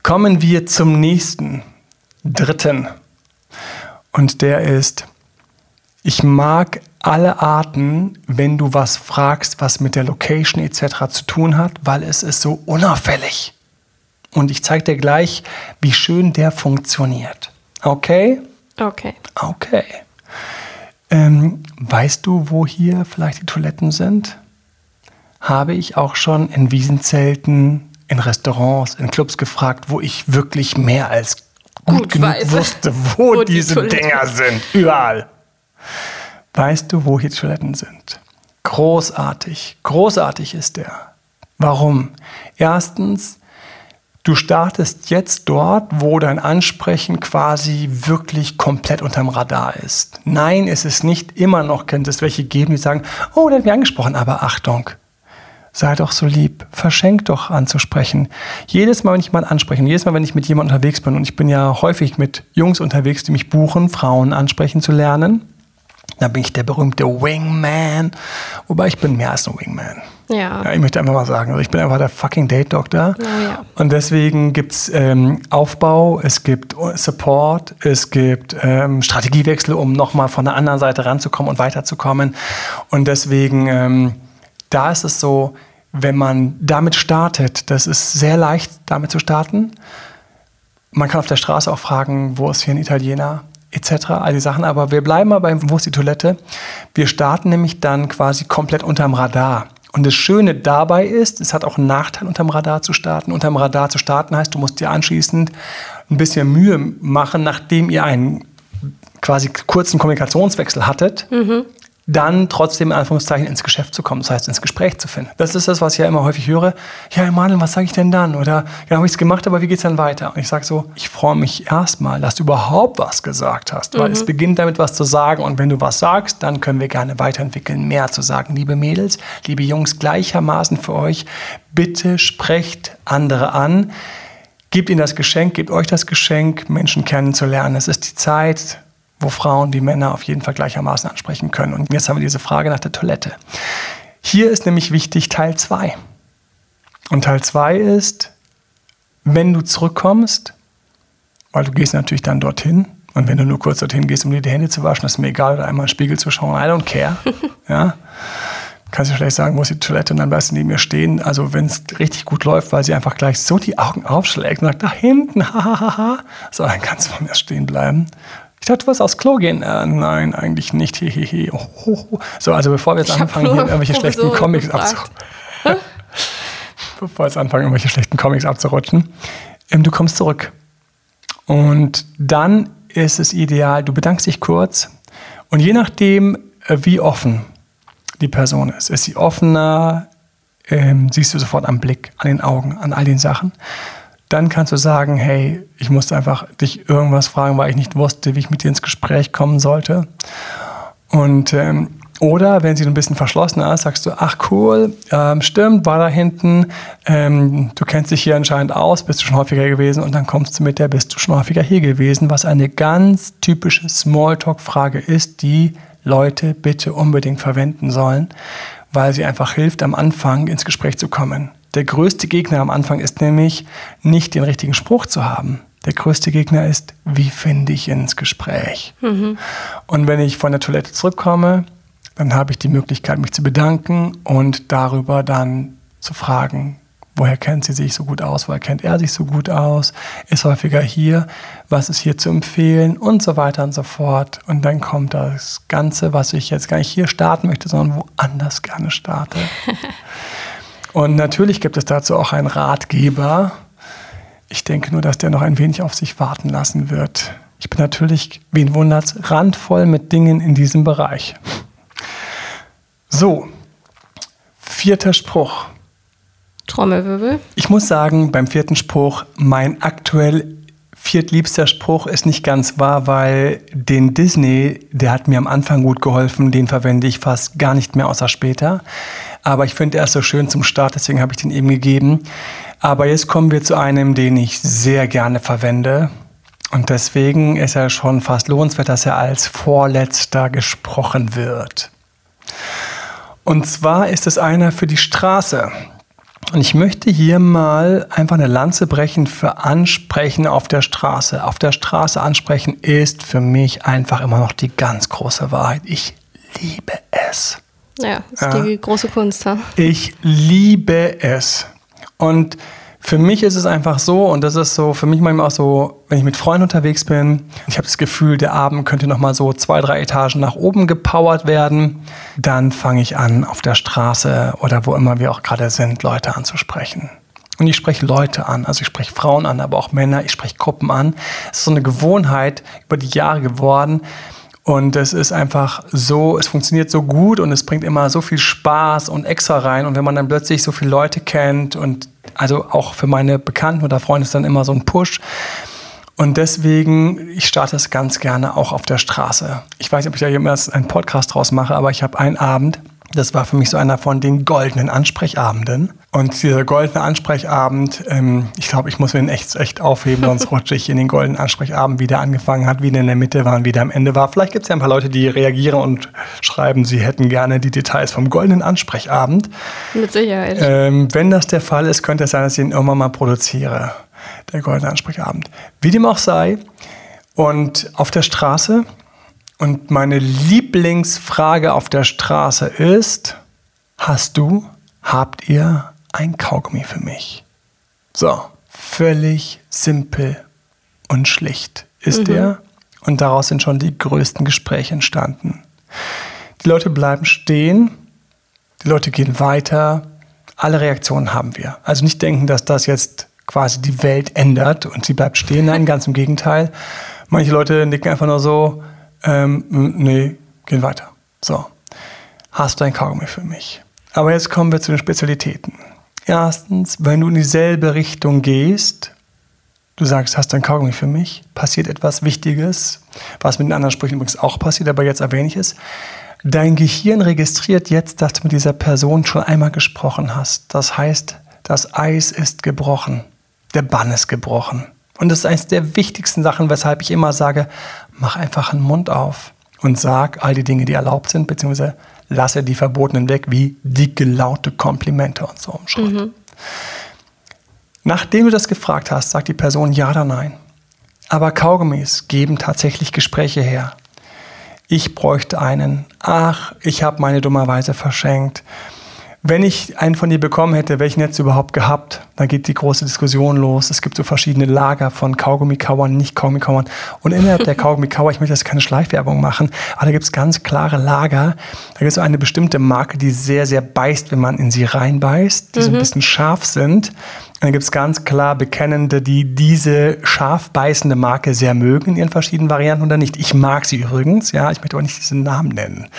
Kommen wir zum nächsten, dritten. Und der ist, ich mag alle Arten, wenn du was fragst, was mit der Location etc. zu tun hat, weil es ist so unauffällig. Und ich zeige dir gleich, wie schön der funktioniert. Okay? Okay. Okay. Ähm, weißt du, wo hier vielleicht die Toiletten sind? Habe ich auch schon in Wiesenzelten, in Restaurants, in Clubs gefragt, wo ich wirklich mehr als gut, Gut genug weiß. wusste, wo, Wo die diese Toiletten Dinger sind. Überall. Weißt du, wo hier die Toiletten sind? Großartig. Großartig ist der. Warum? Erstens, du startest jetzt dort, wo dein Ansprechen quasi wirklich komplett unterm Radar ist. Nein, es ist nicht immer noch, könnte es welche geben, die sagen, oh, der hat mich angesprochen, aber Achtung, sei doch so lieb, verschenk doch anzusprechen. Jedes Mal, wenn ich mal anspreche, jedes Mal, wenn ich mit jemandem unterwegs bin, und ich bin ja häufig mit Jungs unterwegs, die mich buchen, Frauen ansprechen zu lernen, dann bin ich der berühmte Wingman. Wobei ich bin mehr als ein Wingman. Ja. Ja, ich möchte einfach mal sagen, also ich bin einfach der fucking Date-Doktor. Ja, ja. Und deswegen gibt es ähm, Aufbau, es gibt Support, es gibt ähm, Strategiewechsel, um nochmal von der anderen Seite ranzukommen und weiterzukommen. Und deswegen, ähm, da ist es so, wenn man damit startet, das ist sehr leicht, damit zu starten. Man kann auf der Straße auch fragen, wo ist hier ein Italiener, etc., all die Sachen. Aber wir bleiben mal beim, wo ist die Toilette? Wir starten nämlich dann quasi komplett unterm Radar. Und das Schöne dabei ist, es hat auch einen Nachteil, unterm Radar zu starten. Unterm Radar zu starten heißt, du musst dir anschließend ein bisschen Mühe machen, nachdem ihr einen quasi kurzen Kommunikationswechsel hattet, dann trotzdem in Anführungszeichen ins Geschäft zu kommen, das heißt ins Gespräch zu finden. Das ist das, was ich ja immer häufig höre. Ja, Emanuel, was sage ich denn dann? Oder ja, habe ich es gemacht, aber wie geht es dann weiter? Und ich sage so, ich freue mich erstmal, dass du überhaupt was gesagt hast, weil es beginnt damit, was zu sagen. Und wenn du was sagst, dann können wir gerne weiterentwickeln, mehr zu sagen. Liebe Mädels, liebe Jungs, gleichermaßen für euch, bitte sprecht andere an. Gebt ihnen das Geschenk, gebt euch das Geschenk, Menschen kennenzulernen. Es ist die Zeit, wo Frauen wie Männer auf jeden Fall gleichermaßen ansprechen können. Und jetzt haben wir diese Frage nach der Toilette. Hier ist nämlich wichtig Teil 2. Und Teil 2 ist, wenn du zurückkommst, weil du gehst natürlich dann dorthin, und wenn du nur kurz dorthin gehst, um dir die Hände zu waschen, ist mir egal, oder einmal in den Spiegel zu schauen, I don't care. ja? Kannst du vielleicht sagen, wo ist die Toilette und dann bleibst du neben mir stehen. Also wenn es richtig gut läuft, weil sie einfach gleich so die Augen aufschlägt und sagt, da hinten, hahaha. so, dann kannst du vor mir stehen bleiben. Ich dachte, du wolltest aufs Klo gehen. Äh, nein, eigentlich nicht. Hehehe. Oh, oh, oh. So, also bevor wir jetzt Ich anfangen, hier irgendwelche schlechten Comics abzurutschen. bevor wir jetzt anfangen, irgendwelche schlechten Comics abzurutschen. Ähm, du kommst zurück. Und dann ist es ideal, du bedankst dich kurz. Und je nachdem, äh, wie offen die Person ist, ist sie offener, ähm, siehst du sofort am Blick, an den Augen, an all den Sachen. Dann kannst du sagen, hey, ich musste einfach dich irgendwas fragen, weil ich nicht wusste, wie ich mit dir ins Gespräch kommen sollte. Und ähm, oder wenn sie ein bisschen verschlossener ist, sagst du, ach cool, ähm, stimmt, war da hinten, ähm, du kennst dich hier anscheinend aus, bist du schon häufiger gewesen und dann kommst du mit der, bist du schon häufiger hier gewesen, was eine ganz typische Smalltalk-Frage ist, die Leute bitte unbedingt verwenden sollen, weil sie einfach hilft, am Anfang ins Gespräch zu kommen. Der größte Gegner am Anfang ist nämlich nicht den richtigen Spruch zu haben. Der größte Gegner ist, wie finde ich ins Gespräch? Und wenn ich von der Toilette zurückkomme, dann habe ich die Möglichkeit, mich zu bedanken und darüber dann zu fragen, woher kennt sie sich so gut aus, woher kennt er sich so gut aus, ist häufiger hier, was ist hier zu empfehlen und so weiter und so fort. Und dann kommt das Ganze, was ich jetzt gar nicht hier starten möchte, sondern woanders gerne starte. Und natürlich gibt es dazu auch einen Ratgeber. Ich denke nur, dass der noch ein wenig auf sich warten lassen wird. Ich bin natürlich, wen wundert's, randvoll mit Dingen in diesem Bereich. So, vierter Spruch. Trommelwirbel. Ich muss sagen, beim vierten Spruch, mein aktuell viertliebster Spruch ist nicht ganz wahr, weil den Disney, der hat mir am Anfang gut geholfen, den verwende ich fast gar nicht mehr, außer später. Aber ich finde er ist so schön zum Start, deswegen habe ich den eben gegeben. Aber jetzt kommen wir zu einem, den ich sehr gerne verwende. Und deswegen ist er schon fast lohnenswert, dass er als vorletzter gesprochen wird. Und zwar ist es einer für die Straße. Und ich möchte hier mal einfach eine Lanze brechen für Ansprechen auf der Straße. Auf der Straße ansprechen ist für mich einfach immer noch die ganz große Wahrheit. Ich liebe es. Ja, ist die große Kunst. Ha? Ich liebe es. Und für mich ist es einfach so, und das ist so für mich manchmal auch so, wenn ich mit Freunden unterwegs bin, ich habe das Gefühl, der Abend könnte noch mal so zwei, drei Etagen nach oben gepowert werden, dann fange ich an, auf der Straße oder wo immer wir auch gerade sind, Leute anzusprechen. Und ich spreche Leute an, also ich spreche Frauen an, aber auch Männer, ich spreche Gruppen an. Es ist so eine Gewohnheit über die Jahre geworden. Und es ist einfach so, es funktioniert so gut und es bringt immer so viel Spaß und extra rein. Und wenn man dann plötzlich so viele Leute kennt und also auch für meine Bekannten oder Freunde ist dann immer so ein Push. Und deswegen, ich starte es ganz gerne auch auf der Straße. Ich weiß nicht, ob ich da jemals einen Podcast draus mache, aber ich habe einen Abend, das war für mich so einer von den goldenen Ansprechabenden. Und dieser goldene Ansprechabend, ähm, ich glaube, ich muss ihn echt, echt aufheben, sonst rutsche ich in den goldenen Ansprechabend, wie der angefangen hat, wie der in der Mitte war und wie der am Ende war. Vielleicht gibt es ja ein paar Leute, die reagieren und schreiben, sie hätten gerne die Details vom goldenen Ansprechabend. Mit Sicherheit. Ähm, wenn das der Fall ist, könnte es sein, dass ich ihn irgendwann mal produziere. Der goldene Ansprechabend. Wie dem auch sei. Und auf der Straße. Und meine Lieblingsfrage auf der Straße ist: Hast du, habt ihr ein Kaugummi für mich? So, völlig simpel und schlicht ist er. Und daraus sind schon die größten Gespräche entstanden. Die Leute bleiben stehen, die Leute gehen weiter. Alle Reaktionen haben wir. Also nicht denken, dass das jetzt quasi die Welt ändert und sie bleibt stehen. Nein, ganz im Gegenteil. Manche Leute nicken einfach nur so, Ähm, nee, gehen weiter. So. Hast du ein Kaugummi für mich? Aber jetzt kommen wir zu den Spezialitäten. Erstens, wenn du in dieselbe Richtung gehst, du sagst, hast du ein Kaugummi für mich, passiert etwas Wichtiges, was mit den anderen Sprüchen übrigens auch passiert, aber jetzt erwähne ich es. Dein Gehirn registriert jetzt, dass du mit dieser Person schon einmal gesprochen hast. Das heißt, das Eis ist gebrochen. Der Bann ist gebrochen. Und das ist eines der wichtigsten Sachen, weshalb ich immer sage, mach einfach einen Mund auf und sag all die Dinge, die erlaubt sind, beziehungsweise lasse die verbotenen weg, wie dicke, laute Komplimente und so umschreiben. Mhm. Nachdem du das gefragt hast, sagt die Person ja oder nein. Aber Kaugummis geben tatsächlich Gespräche her. Ich bräuchte einen. Ach, ich habe meine dummerweise verschenkt. Wenn ich einen von dir bekommen hätte, welchen hättest du überhaupt gehabt? Dann geht die große Diskussion los. Es gibt so verschiedene Lager von Kaugummi-Kauern, nicht Kaugummi-Kauern. Und innerhalb der Kaugummi-Kauer, ich möchte jetzt keine Schleichwerbung machen, aber da gibt es ganz klare Lager. Da gibt es so eine bestimmte Marke, die sehr, sehr beißt, wenn man in sie reinbeißt, die mhm. so ein mhm. bisschen scharf sind. Dann gibt es ganz klar Bekennende, die diese scharf beißende Marke sehr mögen in ihren verschiedenen Varianten oder nicht. Ich mag sie übrigens, ja, ich möchte aber nicht diesen Namen nennen.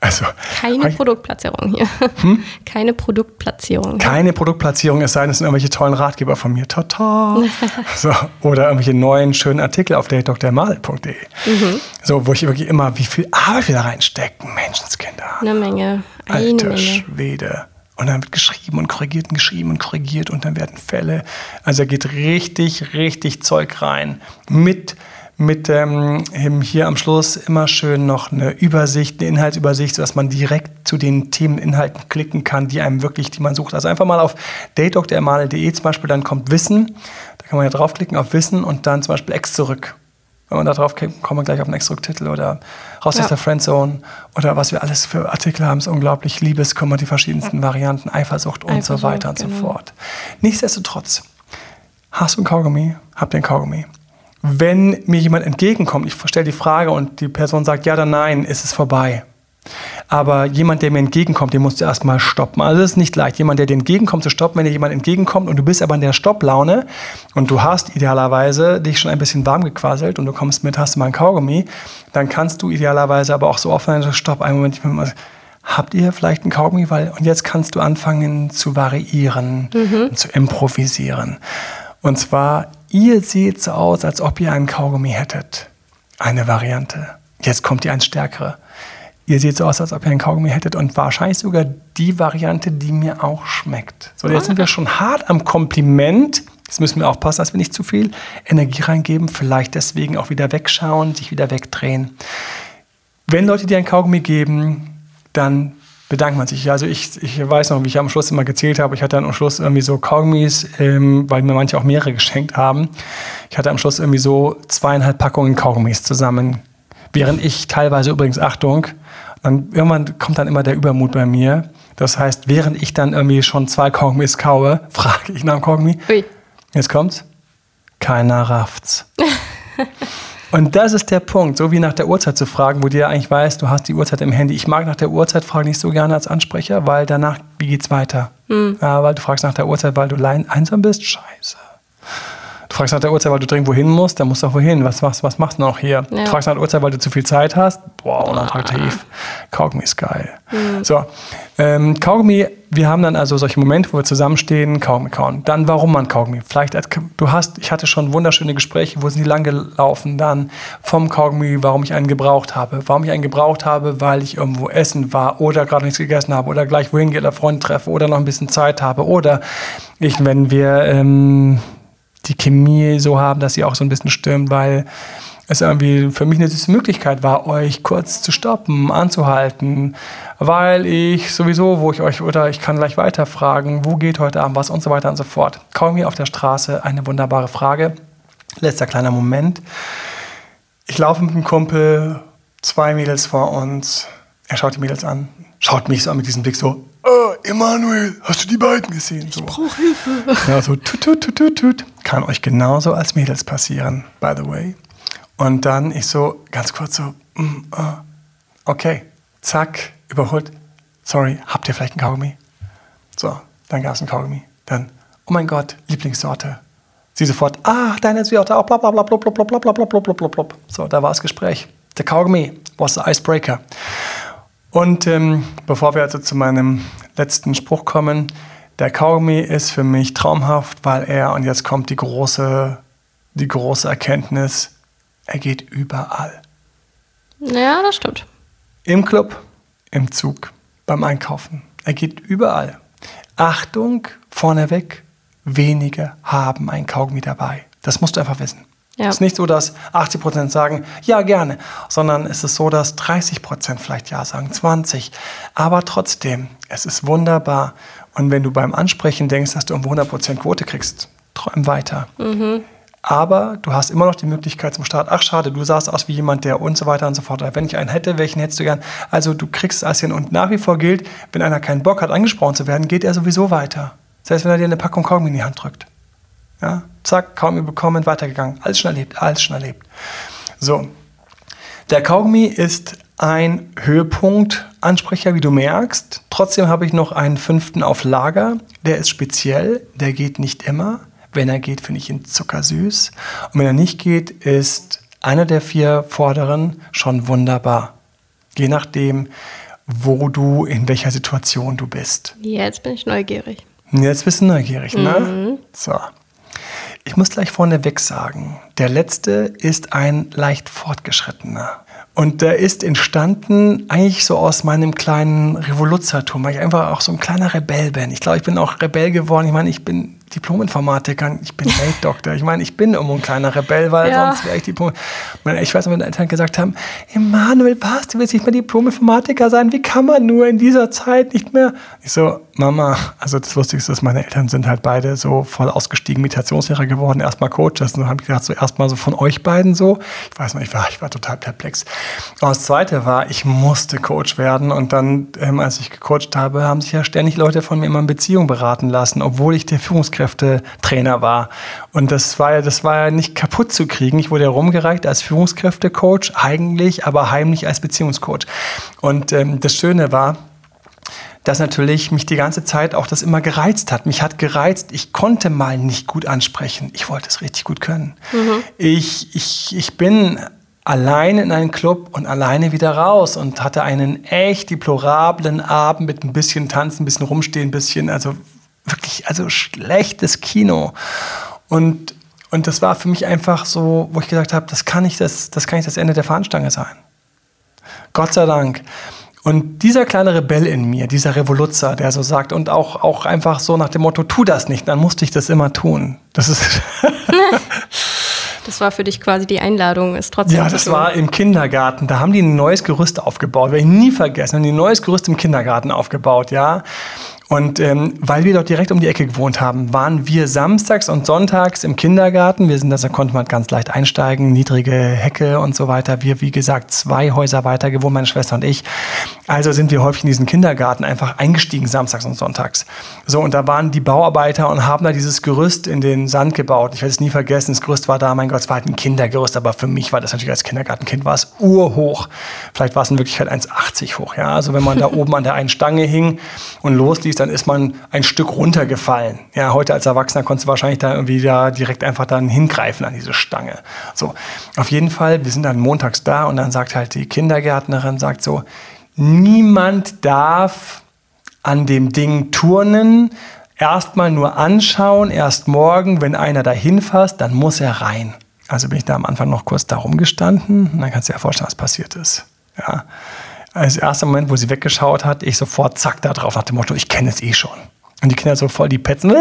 Also, Keine Produktplatzierung hier. Hm? Keine Produktplatzierung. Keine Produktplatzierung, es sei denn, es sind irgendwelche tollen Ratgeber von mir. Tata. so, oder irgendwelche neuen, schönen Artikel auf datedoktermal.de. Mhm. So, wo ich wirklich immer, wie viel Arbeit wir da reinstecken, Menschenskinder. Eine Menge. Eine Alter Menge. Schwede. Und dann wird geschrieben und korrigiert und geschrieben und korrigiert und dann werden Fälle. Also da geht richtig, richtig Zeug rein. Mit, mit ähm, hier am Schluss immer schön noch eine Übersicht, eine Inhaltsübersicht, sodass man direkt zu den Themeninhalten klicken kann, die einem wirklich, die man sucht. Also einfach mal auf datedoktermale.de zum Beispiel, dann kommt Wissen. Da kann man ja draufklicken auf Wissen und dann zum Beispiel Ex zurück. Wenn man da drauf kommt, kommen wir gleich auf den Extra-Titel oder raus ja. aus der Friendzone oder was wir alles für Artikel haben, ist unglaublich. Liebeskummer, die verschiedensten Varianten, Eifersucht und Eifersucht, so weiter und genau. so fort. Nichtsdestotrotz, hast du ein Kaugummi, habt ihr ein Kaugummi. Wenn mir jemand entgegenkommt, ich stelle die Frage und die Person sagt ja oder nein, ist es vorbei. Aber jemand, der mir entgegenkommt, den musst du erstmal stoppen. Also es ist nicht leicht. Jemand, der dir entgegenkommt, zu stoppen, wenn dir jemand entgegenkommt und du bist aber in der Stopplaune und du hast idealerweise dich schon ein bisschen warm gequasselt und du kommst mit, hast du mal ein Kaugummi, dann kannst du idealerweise aber auch so offen sein, stopp, einen Moment, habt ihr vielleicht ein Kaugummi? Weil, und jetzt kannst du anfangen zu variieren, mhm. zu improvisieren. Und zwar, ihr seht so aus, als ob ihr einen Kaugummi hättet. Eine Variante. Jetzt kommt die eins stärkere. Ihr seht so aus, als ob ihr einen Kaugummi hättet und wahrscheinlich sogar die Variante, die mir auch schmeckt. So, jetzt sind wir schon hart am Kompliment. Jetzt müssen wir aufpassen, dass wir nicht zu viel Energie reingeben. Vielleicht deswegen auch wieder wegschauen, sich wieder wegdrehen. Wenn Leute dir einen Kaugummi geben, dann bedankt man sich. Also ich, ich weiß noch, wie ich am Schluss immer gezählt habe. Ich hatte dann am Schluss irgendwie so Kaugummis, ähm, weil mir manche auch mehrere geschenkt haben. Ich hatte am Schluss irgendwie so zweieinhalb Packungen Kaugummis zusammen. Während ich teilweise übrigens, Achtung, dann irgendwann kommt dann immer der Übermut bei mir. Das heißt, während ich dann irgendwie schon zwei Kaugummis kaue, frage ich nach dem Kaugummi. Ui. Jetzt kommt's. Keiner rafft's. Und das ist der Punkt, so wie nach der Uhrzeit zu fragen, wo du ja eigentlich weißt, du hast die Uhrzeit im Handy. Ich mag nach der Uhrzeit fragen nicht so gerne als Ansprecher, weil danach, wie geht's weiter? Hm. Ja, weil du fragst nach der Uhrzeit, weil du einsam bist. Scheiße. Fragst nach der Uhrzeit, weil du dringend wohin musst, dann musst du auch wohin. Was machst, was machst du noch hier? Ja. Fragst nach der Uhrzeit, weil du zu viel Zeit hast. Boah, unattraktiv. Kaugummi ist geil. Mhm. So, ähm, Kaugummi, wir haben dann also solche Momente, wo wir zusammenstehen, Kaugummi kauen. Dann, warum man Kaugummi? Vielleicht, als, du hast, ich hatte schon wunderschöne Gespräche, wo sind die lang gelaufen? Dann vom Kaugummi, warum ich einen gebraucht habe. Warum ich einen gebraucht habe, weil ich irgendwo essen war oder gerade nichts gegessen habe oder gleich wohin gehe, Freunde treffe oder noch ein bisschen Zeit habe oder ich, wenn wir, ähm, die Chemie so haben, dass sie auch so ein bisschen stimmt, weil es irgendwie für mich eine süße Möglichkeit war, euch kurz zu stoppen, anzuhalten, weil ich sowieso, wo ich euch, oder ich kann gleich weiterfragen, wo geht heute Abend was und so weiter und so fort. Kaum hier auf der Straße eine wunderbare Frage. Letzter kleiner Moment. Ich laufe mit einem Kumpel, zwei Mädels vor uns. Er schaut die Mädels an, schaut mich so an mit diesem Blick so, oh, Emanuel, hast du die beiden gesehen? So. Ich brauche Hilfe. Ja, so tut, tut, tut, tut, tut. Kann euch genauso als Mädels passieren, by the way. Und dann ich so ganz kurz so, mm, uh, okay, zack, überholt. Sorry, habt ihr vielleicht einen Kaugummi? So, dann gab es einen Kaugummi. Dann, oh mein Gott, Lieblingssorte. Sie sofort, ah, deine Sorte auch, bla bla bla bla bla bla bla bla bla bla bla bla. So, da war das Gespräch. Der Kaugummi was the icebreaker. Und ähm, bevor wir also zu meinem letzten Spruch kommen, der Kaugummi ist für mich traumhaft, weil er, und jetzt kommt die große, die große Erkenntnis, er geht überall. Ja, das stimmt. Im Club, im Zug, beim Einkaufen. Er geht überall. Achtung, vorneweg, wenige haben ein Kaugummi dabei. Das musst du einfach wissen. Ja. Es ist nicht so, dass 80 Prozent sagen, ja, gerne, sondern es ist so, dass 30 Prozent vielleicht ja sagen, 20. Aber trotzdem, es ist wunderbar. Und wenn du beim Ansprechen denkst, dass du um 100 Prozent Quote kriegst, träum weiter. Mhm. Aber du hast immer noch die Möglichkeit zum Start, ach schade, du sahst aus wie jemand, der und so weiter und so fort. Wenn ich einen hätte, welchen hättest du gern? Also du kriegst es hin. Und nach wie vor gilt, wenn einer keinen Bock hat, angesprochen zu werden, geht er sowieso weiter. Heißt, wenn er dir eine Packung Kaugummi in die Hand drückt. Ja, zack, Kaugummi bekommen, weitergegangen. Alles schon erlebt, alles schon erlebt. So, der Kaugummi ist ein Höhepunkt Ansprecher, wie du merkst. Trotzdem habe ich noch einen fünften auf Lager. Der ist speziell, der geht nicht immer. Wenn er geht, finde ich ihn zuckersüß. Und wenn er nicht geht, ist einer der vier vorderen schon wunderbar. Je nachdem, wo du, in welcher Situation du bist. Jetzt bin ich neugierig. Jetzt bist du neugierig, ne? Mhm. So. Ich muss gleich vorneweg sagen, der letzte ist ein leicht fortgeschrittener. Und der ist entstanden eigentlich so aus meinem kleinen Revoluzertum, weil ich einfach auch so ein kleiner Rebell bin. Ich glaube, ich bin auch Rebell geworden. Ich meine, ich bin Diplom-Informatiker, ich bin Weltdoktor. Ich meine, ich bin immer ein kleiner Rebell, weil ja. sonst wäre ich Diplom. Ich weiß, meine Eltern gesagt haben, Emanuel, was, du willst nicht mehr Diplom-Informatiker sein? Wie kann man nur in dieser Zeit nicht mehr? Ich so, Mama, also das Lustigste ist, meine Eltern sind halt beide so voll ausgestiegen Meditationslehrer geworden, erstmal Coaches. Und dann habe ich gedacht, so erstmal so von euch beiden so. Ich weiß noch, ich war, ich war total perplex. Und das Zweite war, ich musste Coach werden. Und dann, ähm, als ich gecoacht habe, haben sich ja ständig Leute von mir immer in Beziehung beraten lassen, obwohl ich der Führungskräftetrainer war. Und das war ja, das war ja nicht kaputt zu kriegen. Ich wurde ja rumgereicht als Führungskräftecoach, eigentlich, aber heimlich als Beziehungscoach. Und ähm, das Schöne war, dass natürlich mich die ganze Zeit auch das immer gereizt hat. Mich hat gereizt, ich konnte mal nicht gut ansprechen. Ich wollte es richtig gut können. Mhm. Ich, ich, ich bin alleine in einen Club und alleine wieder raus und hatte einen echt deplorablen Abend mit ein bisschen Tanzen, ein bisschen rumstehen, ein bisschen, also wirklich, also schlechtes Kino. Und, und das war für mich einfach so, wo ich gesagt habe, das kann nicht das, das kann nicht das Ende der Fahnenstange sein. Gott sei Dank. Und dieser kleine Rebell in mir, dieser Revoluzzer, der so sagt und auch, auch einfach so nach dem Motto, tu das nicht, dann musste ich das immer tun. Das ist. das war für dich quasi die Einladung, ist trotzdem. Ja, das war im Kindergarten. Da haben die ein neues Gerüst aufgebaut. Werde ich nie vergessen. Haben die ein neues Gerüst im Kindergarten aufgebaut, ja. Und ähm, weil wir dort direkt um die Ecke gewohnt haben, waren wir samstags und sonntags im Kindergarten. Wir sind, da konnte man ganz leicht einsteigen, niedrige Hecke und so weiter. Wir, wie gesagt, zwei Häuser weiter gewohnt, meine Schwester und ich. Also sind wir häufig in diesen Kindergarten einfach eingestiegen, samstags und sonntags. So, und da waren die Bauarbeiter und haben da dieses Gerüst in den Sand gebaut. Ich werde es nie vergessen. Das Gerüst war da, mein Gott, es war halt ein Kindergerüst, aber für mich war das natürlich als Kindergartenkind war es urhoch. Vielleicht war es in Wirklichkeit 1,80 hoch. Ja, also wenn man da oben an der einen Stange hing und losließ, dann ist man ein Stück runtergefallen. Ja, heute als Erwachsener konntest du wahrscheinlich da irgendwie da direkt einfach dann hingreifen an diese Stange. So, auf jeden Fall, wir sind dann montags da und dann sagt halt die Kindergärtnerin, sagt so, niemand darf an dem Ding turnen, erstmal nur anschauen, erst morgen, wenn einer dahin fasst, dann muss er rein. Also bin ich da am Anfang noch kurz darum gestanden und dann kannst du dir vorstellen, was passiert ist. Ja als erster Moment, wo sie weggeschaut hat, ich sofort zack da drauf nach dem Motto, ich kenne es eh schon. Und die Kinder so voll die Petzen, äh,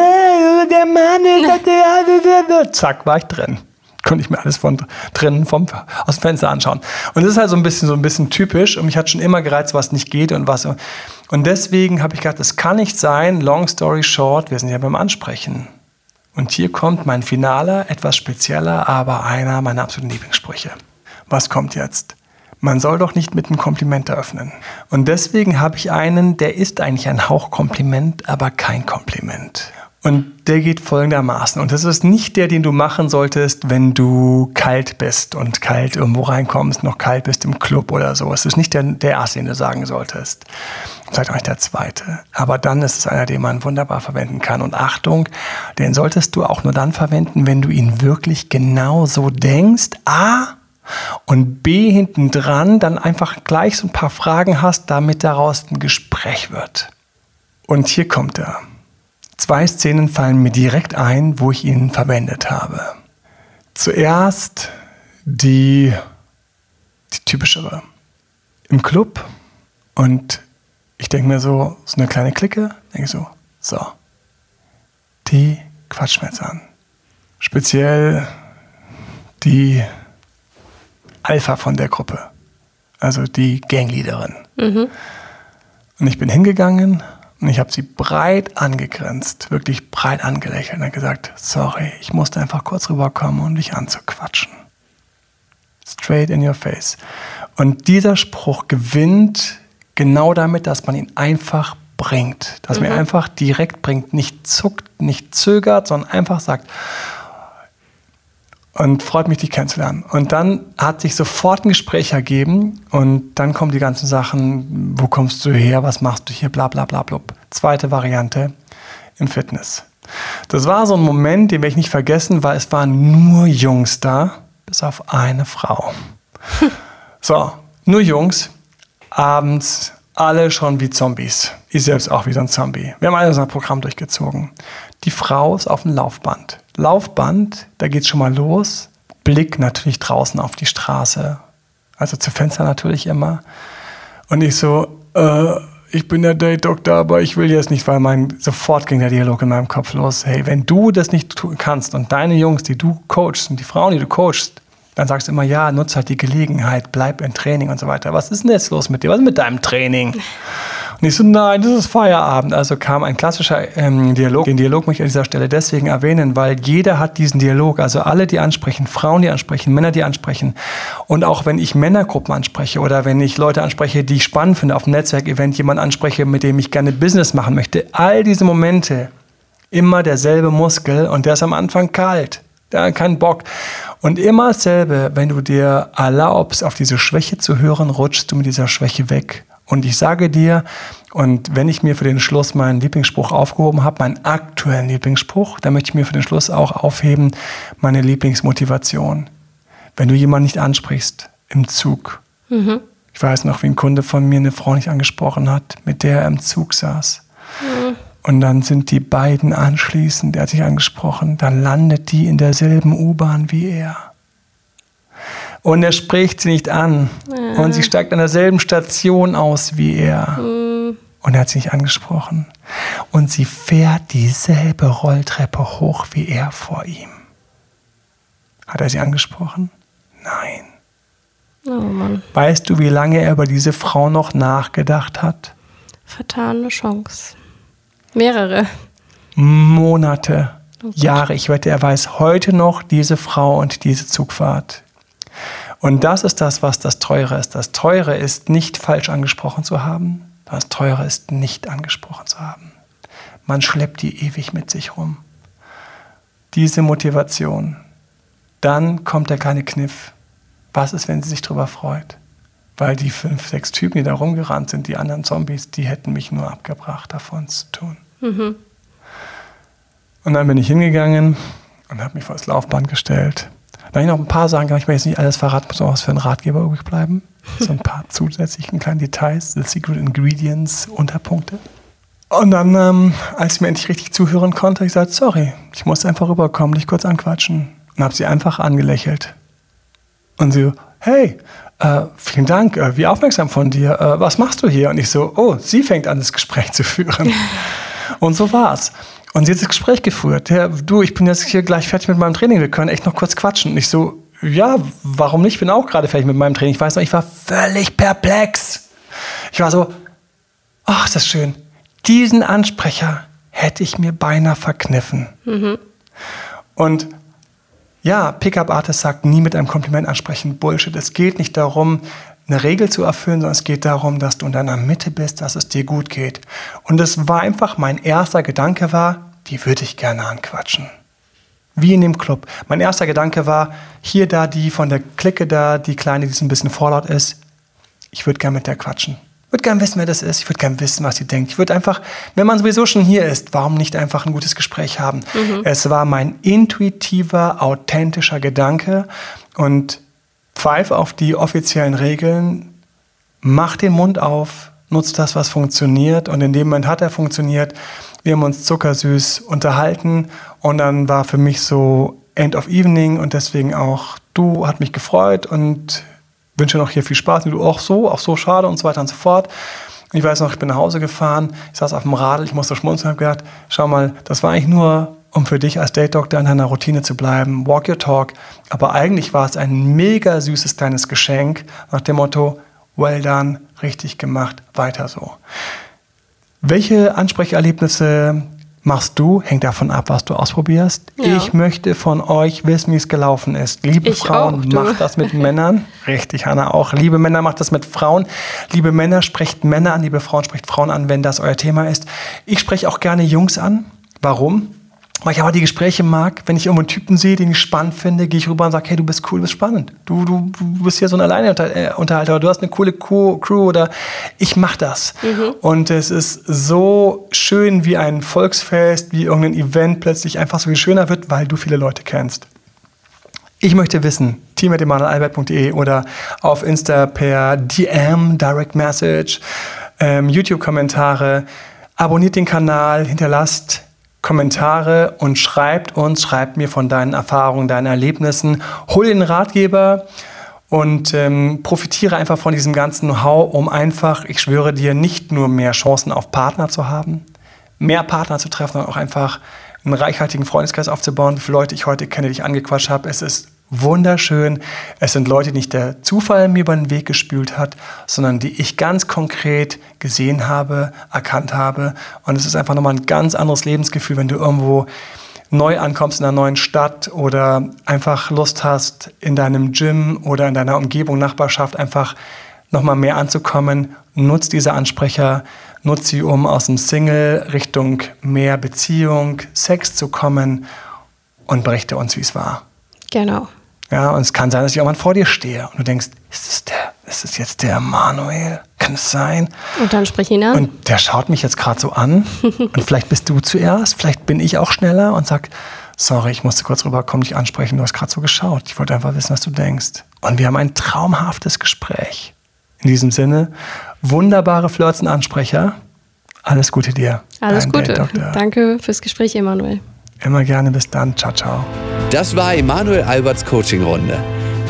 der Mann ist, zack, war ich drin. Konnte ich mir alles von drinnen vom, aus dem Fenster anschauen. Und das ist halt so ein bisschen, so ein bisschen typisch. Und mich hat schon immer gereizt, was nicht geht und was. Und deswegen habe ich gedacht, das kann nicht sein. Long story short, wir sind ja beim Ansprechen. Und hier kommt mein finaler, etwas spezieller, aber einer meiner absoluten Lieblingssprüche. Was kommt jetzt? Man soll doch nicht mit einem Kompliment eröffnen. Und deswegen habe ich einen, der ist eigentlich ein Hauchkompliment, aber kein Kompliment. Und der geht folgendermaßen. Und das ist nicht der, den du machen solltest, wenn du kalt bist und kalt irgendwo reinkommst, noch kalt bist im Club oder so. Es ist nicht der, der erste, den du sagen solltest. Vielleicht auch nicht der zweite. Aber dann ist es einer, den man wunderbar verwenden kann. Und Achtung, den solltest du auch nur dann verwenden, wenn du ihn wirklich genau so denkst. A, und B hinten dran dann einfach gleich so ein paar Fragen hast, damit daraus ein Gespräch wird. Und hier kommt er. Zwei Szenen fallen mir direkt ein, wo ich ihn verwendet habe. Zuerst die, die typischere. Im Club und ich denke mir so, so eine kleine Clique, denke ich so, so, die quatschen wir jetzt an. Speziell die Alpha von der Gruppe, also die Gangleaderin. Mhm. Und ich bin hingegangen und ich habe sie breit angegrenzt, wirklich breit angelächelt und gesagt, sorry, ich musste einfach kurz rüberkommen, um dich anzuquatschen. Straight in your face. Und dieser Spruch gewinnt genau damit, dass man ihn einfach bringt. Dass mhm. man ihn einfach direkt bringt, nicht zuckt, nicht zögert, sondern einfach sagt, und freut mich, dich kennenzulernen. Und dann hat sich sofort ein Gespräch ergeben und dann kommen die ganzen Sachen, wo kommst du her, was machst du hier, bla bla bla bla. Zweite Variante im Fitness. Das war so ein Moment, den werde ich nicht vergessen, weil es waren nur Jungs da, bis auf eine Frau. so, nur Jungs, abends alle schon wie Zombies. Ich selbst auch wie so ein Zombie. Wir haben alles ein Programm durchgezogen. Die Frau ist auf dem Laufband. Laufband, da geht es schon mal los. Blick natürlich draußen auf die Straße. Also zu Fenster natürlich immer. Und ich so, äh, ich bin der Date-Doktor, aber ich will jetzt nicht, weil mein, sofort ging der Dialog in meinem Kopf los. Hey, wenn du das nicht tun kannst und deine Jungs, die du coachst und die Frauen, die du coachst, dann sagst du immer, ja, nutz halt die Gelegenheit, bleib im Training und so weiter. Was ist denn jetzt los mit dir? Was ist mit deinem Training? Und ich so, nein, das ist Feierabend. Also kam ein klassischer ähm, Dialog. Den Dialog möchte ich an dieser Stelle deswegen erwähnen, weil jeder hat diesen Dialog. Also alle, die ansprechen, Frauen, die ansprechen, Männer, die ansprechen. Und auch wenn ich Männergruppen anspreche oder wenn ich Leute anspreche, die ich spannend finde, auf einem Netzwerkevent jemand anspreche, mit dem ich gerne Business machen möchte, all diese Momente, immer derselbe Muskel und der ist am Anfang kalt. Der hat keinen Bock. Und immer dasselbe, wenn du dir erlaubst, auf diese Schwäche zu hören, rutschst du mit dieser Schwäche weg. Und ich sage dir, und wenn ich mir für den Schluss meinen Lieblingsspruch aufgehoben habe, meinen aktuellen Lieblingsspruch, dann möchte ich mir für den Schluss auch aufheben, meine Lieblingsmotivation. Wenn du jemanden nicht ansprichst im Zug. Mhm. Ich weiß noch, wie ein Kunde von mir eine Frau nicht angesprochen hat, mit der er im Zug saß. Mhm. Und dann sind die beiden anschließend, der hat sich angesprochen, dann landet die in derselben U-Bahn wie er. Und er spricht sie nicht an. Ja. Und sie steigt an derselben Station aus wie er. Mhm. Und er hat sie nicht angesprochen. Und sie fährt dieselbe Rolltreppe hoch wie er vor ihm. Hat er sie angesprochen? Nein. Oh weißt du, wie lange er über diese Frau noch nachgedacht hat? Vertane Chance. Mehrere. Monate, oh Jahre. Ich wette, er weiß heute noch diese Frau und diese Zugfahrt. Und das ist das, was das Teure ist. Das Teure ist nicht falsch angesprochen zu haben. Das Teure ist nicht angesprochen zu haben. Man schleppt die ewig mit sich rum. Diese Motivation. Dann kommt der kleine Kniff. Was ist, wenn sie sich darüber freut? Weil die fünf, sechs Typen, die da rumgerannt sind, die anderen Zombies, die hätten mich nur abgebracht, davon zu tun. Mhm. Und dann bin ich hingegangen und habe mich vor das Laufband gestellt. Da habe ich noch ein paar Sachen, ich will jetzt nicht alles verraten, muss noch was für einen Ratgeber übrig bleiben. So ein paar zusätzlichen kleinen Details, the secret ingredients, Unterpunkte. Und dann, ähm, als ich mir endlich richtig zuhören konnte, habe ich gesagt, sorry, ich muss einfach rüberkommen, dich kurz anquatschen. Und habe sie einfach angelächelt. Und sie so, hey, äh, vielen Dank, äh, wie aufmerksam von dir, äh, was machst du hier? Und ich so, oh, sie fängt an, das Gespräch zu führen. Und so war's. Und sie hat das Gespräch geführt. Ja, du, ich bin jetzt hier gleich fertig mit meinem Training. Wir können echt noch kurz quatschen. Und ich so, ja, warum nicht? Ich bin auch gerade fertig mit meinem Training. Ich weiß noch, ich war völlig perplex. Ich war so, ach, ist das schön. Diesen Ansprecher hätte ich mir beinahe verkniffen. Mhm. Und ja, Pickup Artist sagt nie mit einem Kompliment ansprechen. Bullshit. Es geht nicht darum, eine Regel zu erfüllen, sondern es geht darum, dass du in deiner Mitte bist, dass es dir gut geht. Und es war einfach, mein erster Gedanke war, die würde ich gerne anquatschen. Wie in dem Club. Mein erster Gedanke war, hier da die von der Clique da, die Kleine, die ein bisschen vorlaut ist, ich würde gerne mit der quatschen. Ich würde gerne wissen, wer das ist. Ich würde gerne wissen, was sie denkt. Ich würde einfach, wenn man sowieso schon hier ist, warum nicht einfach ein gutes Gespräch haben? Mhm. Es war mein intuitiver, authentischer Gedanke und pfeif auf die offiziellen Regeln, mach den Mund auf, nutz das, was funktioniert. Und in dem Moment hat er funktioniert. Wir haben uns zuckersüß unterhalten und dann war für mich so End of Evening und deswegen auch du, hat mich gefreut und wünsche noch hier viel Spaß. Und du auch so, auch so schade und so weiter und so fort. Ich weiß noch, ich bin nach Hause gefahren, ich saß auf dem Radl, ich musste schmunzeln und habe gedacht, schau mal, das war eigentlich nur, um für dich als Date-Doktor in deiner Routine zu bleiben, walk your talk. Aber eigentlich war es ein mega süßes kleines Geschenk nach dem Motto, well done, richtig gemacht, weiter so. Welche Ansprecherlebnisse machst du, hängt davon ab, was du ausprobierst. Ja. Ich möchte von euch wissen, wie es gelaufen ist. Liebe ich Frauen, auch, macht das mit Männern. Richtig, Hanna auch. Liebe Männer, macht das mit Frauen. Liebe Männer, sprecht Männer an. Liebe Frauen, sprecht Frauen an, wenn das euer Thema ist. Ich spreche auch gerne Jungs an. Warum? Weil ich aber die Gespräche mag, wenn ich irgendwo einen Typen sehe, den ich spannend finde, gehe ich rüber und sage, hey, du bist cool, du bist spannend. Du, du, du bist hier so ein Alleinunterhalter, du hast eine coole Crew oder ich mach das. Mhm. Und es ist so schön wie ein Volksfest, wie irgendein Event plötzlich einfach so viel schöner wird, weil du viele Leute kennst. Ich möchte wissen, team.emanuelalbert.de oder auf Insta per DM, Direct Message, ähm, YouTube-Kommentare. Abonniert den Kanal, hinterlasst Kommentare und schreibt uns, schreibt mir von deinen Erfahrungen, deinen Erlebnissen. Hol den Ratgeber und ähm, profitiere einfach von diesem ganzen Know-how, um einfach, ich schwöre dir, nicht nur mehr Chancen auf Partner zu haben, mehr Partner zu treffen, sondern auch einfach einen reichhaltigen Freundeskreis aufzubauen, wie viele Leute ich heute kenne, die ich angequatscht habe. Es ist wunderschön. Es sind Leute, die nicht der Zufall mir über den Weg gespült hat, sondern die ich ganz konkret gesehen habe, erkannt habe. Und es ist einfach nochmal ein ganz anderes Lebensgefühl, wenn du irgendwo neu ankommst in einer neuen Stadt oder einfach Lust hast, in deinem Gym oder in deiner Umgebung, Nachbarschaft einfach nochmal mehr anzukommen. Nutzt diese Ansprecher, nutzt sie, um aus dem Single Richtung mehr Beziehung, Sex zu kommen und berichte uns, wie es war. Genau. Ja, und es kann sein, dass ich irgendwann vor dir stehe und du denkst, ist es der, ist es jetzt der Manuel? Kann es sein? Und dann sprich ihn an. Und der schaut mich jetzt gerade so an und vielleicht bist du zuerst, vielleicht bin ich auch schneller und sag, sorry, ich musste kurz rüberkommen, dich ansprechen, du hast gerade so geschaut. Ich wollte einfach wissen, was du denkst. Und wir haben ein traumhaftes Gespräch. In diesem Sinne, wunderbare Flirts und Ansprecher. Alles Gute dir. Alles Gute. Danke fürs Gespräch, Emanuel. Immer gerne. Bis dann. Ciao, ciao. Das war Emanuel Alberts Coaching-Runde.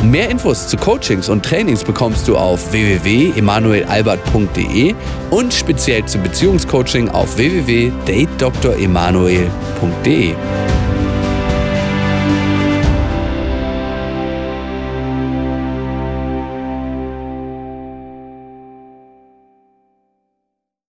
Mehr Infos zu Coachings und Trainings bekommst du auf www.emanuelalbert.de und speziell zum Beziehungscoaching auf www.datedremanuel.de.